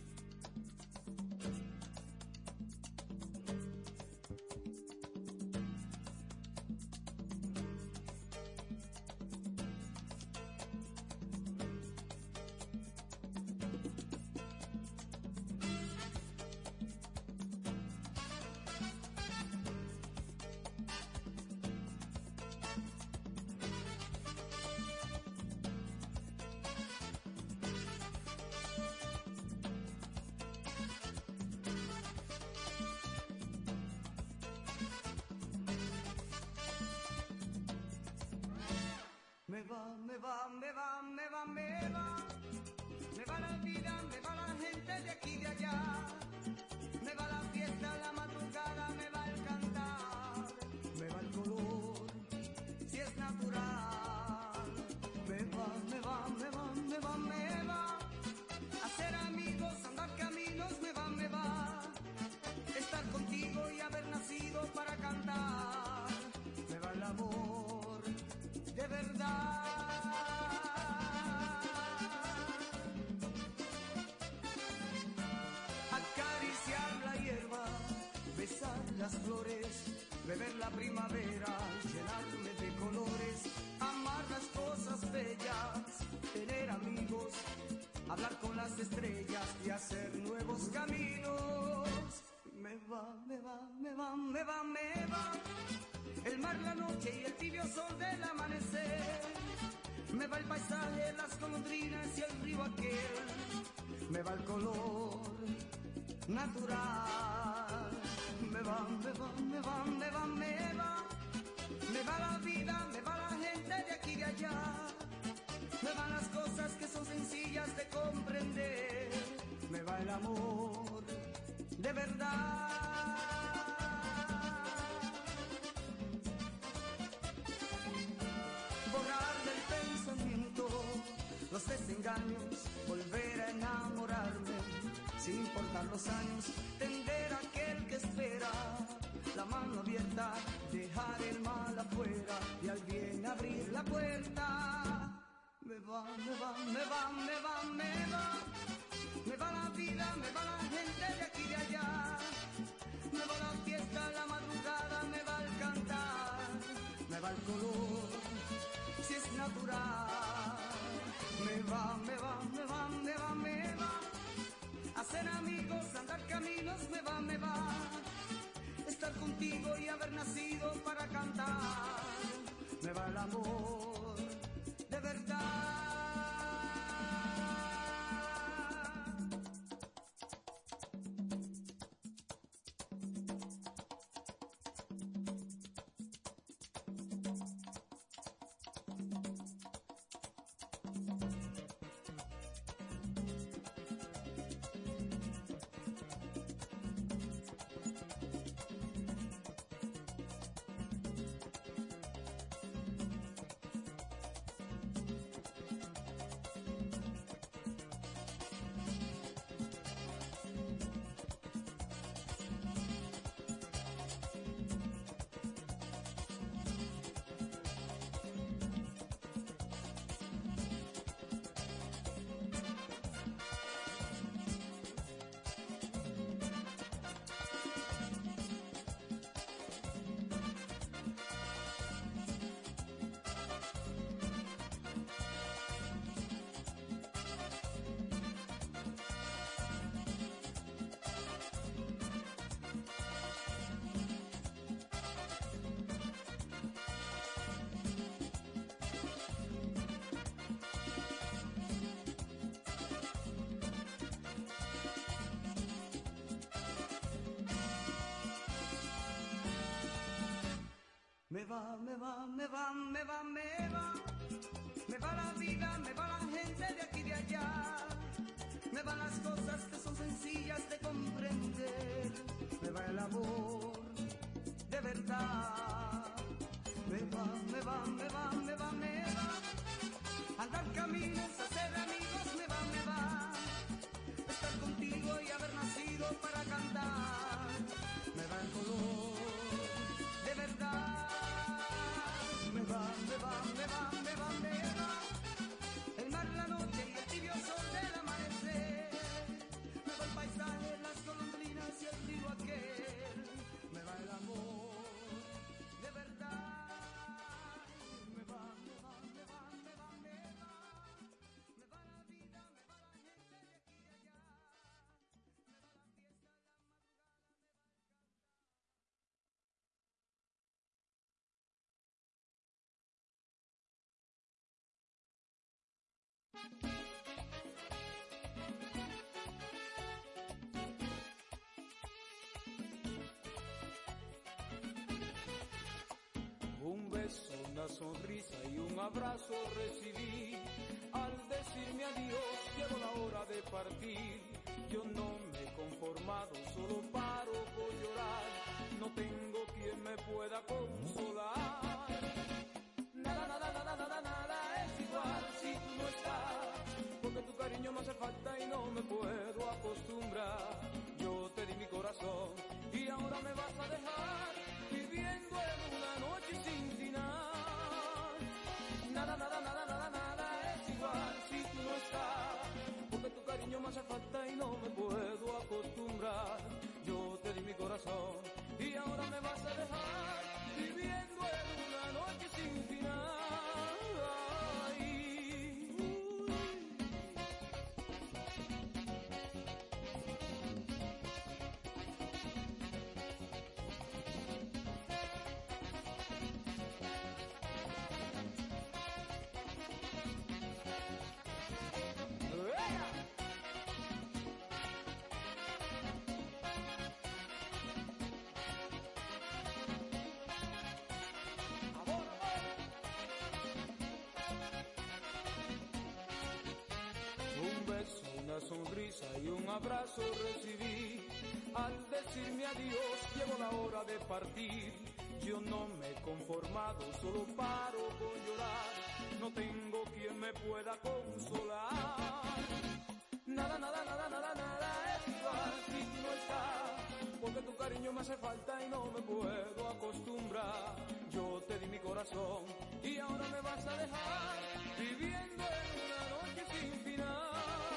La primavera, llenarme de colores, amar las cosas bellas, tener amigos, hablar con las estrellas y hacer nuevos caminos. Me va, me va, me va, me va, me va. El mar, la noche y el tibio sol del amanecer. Me va el paisaje, las golondrinas y el río aquel. Me va el color natural. Me va, me va, me va, me va, me va. Me va la vida, me va la gente de aquí y de allá. Me van las cosas que son sencillas de comprender. Me va el amor de verdad. Borrar del pensamiento los desengaños, volver a enamorarme, sin importar los años, tender aquel que espera. La mano abierta, dejar el mal afuera y al bien abrir la puerta. Me va, me va, me va, me va, me va. Me va la vida, me va la gente de aquí y de allá. Me va la fiesta, la madrugada, me va el cantar. Me va el color, si es natural. Me va, me va, me va, me va, me va. Hacer amigos, andar caminos, me va, me va. Estar contigo y haber nacido para cantar. Me va el amor, de verdad. Va, me va, Un beso, una sonrisa y un abrazo recibí. Al decirme adiós, llegó la hora de partir. Yo no me he conformado, solo paro por llorar. No tengo quien me pueda consolar. Cariño me hace falta y no me puedo acostumbrar. Yo te di mi corazón y ahora me vas a dejar viviendo en una noche sin final. Nada, nada, nada, nada, nada es igual si tú no estás. Porque tu cariño me hace falta y no me puedo acostumbrar. Yo te di mi corazón y ahora una y un abrazo recibí. Al decirme adiós, llegó la hora de partir. Yo no me he conformado, solo paro con llorar. No tengo quien me pueda consolar. Nada, nada, nada, nada, nada es igual si no estás. Porque tu cariño me hace falta y no me puedo acostumbrar. Yo te di mi corazón y ahora me vas a dejar viviendo en una noche sin final.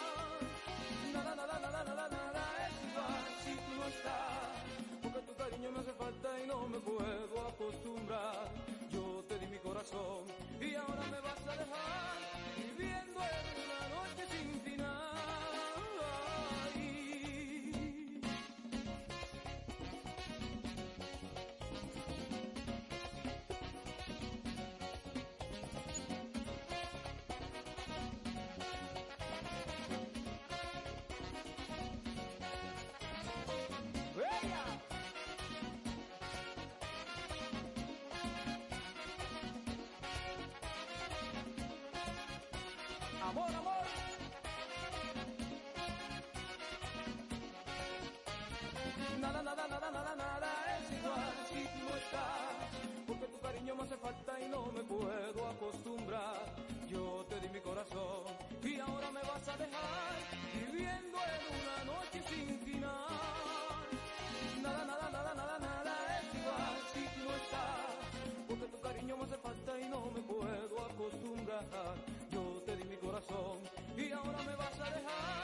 Y no me puedo acostumbrar. Yo te di mi corazón y ahora me vas a dejar viviendo en una hace falta y no me puedo acostumbrar. Yo te di mi corazón y ahora me vas a dejar viviendo en una noche sin final. Nada, nada, nada, nada, nada es igual si no estás. Porque tu cariño me hace falta y no me puedo acostumbrar. Yo te di mi corazón y ahora me vas a dejar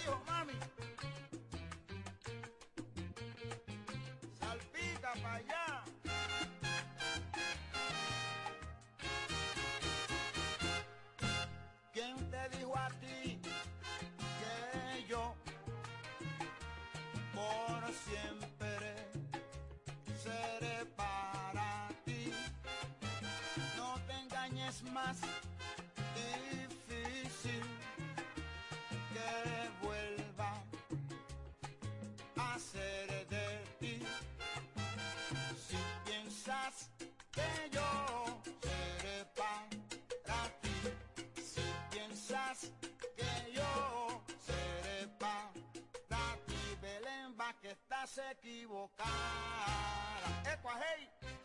dijo, mami, salpita para allá. ¿Quién te dijo a ti que yo por siempre seré para ti? No te engañes más, difícil vuelva a ser de ti. Si piensas que yo seré para ti, si piensas que yo seré para ti, Belén va que estás equivocada. Ecuajei.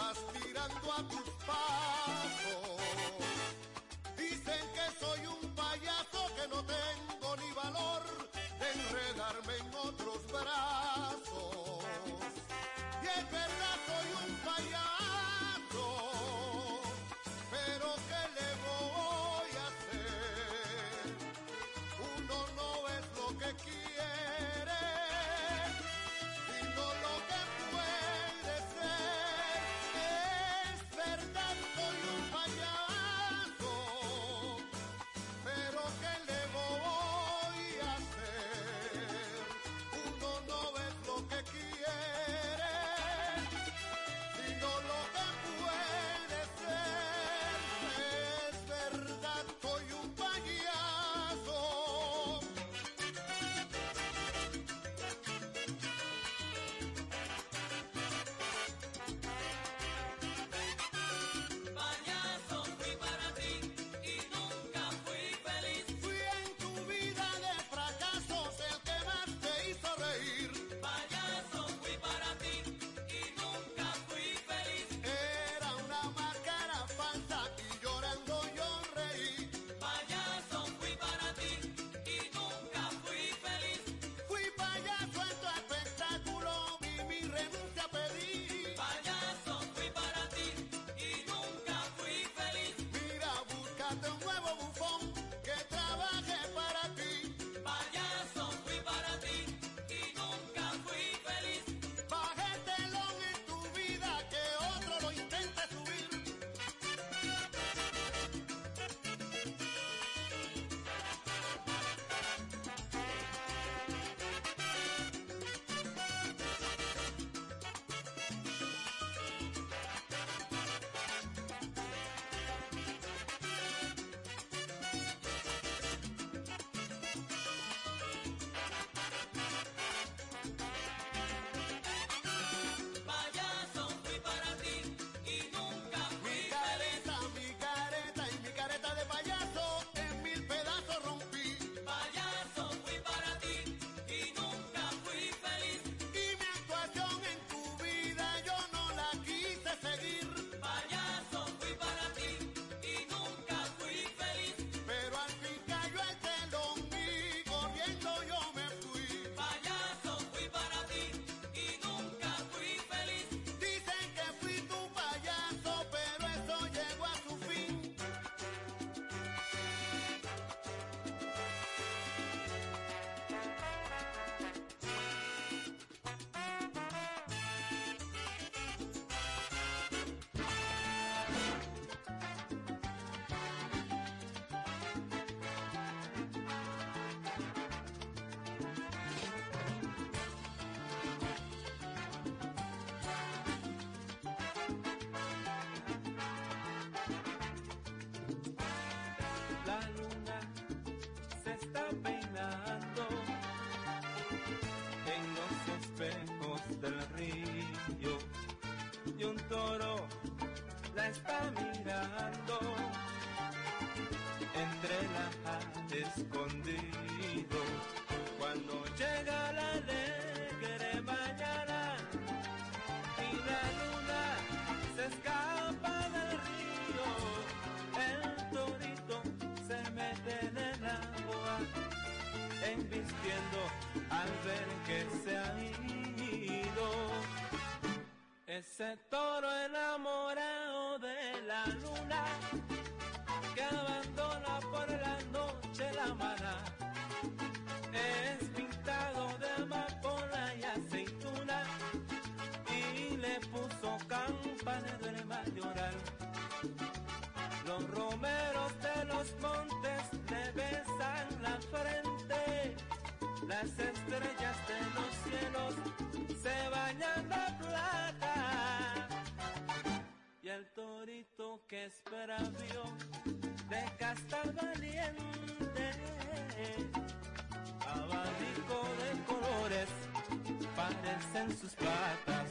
Спасти Francisco que es bravío de castal valiente. Abanico de colores parecen sus patas.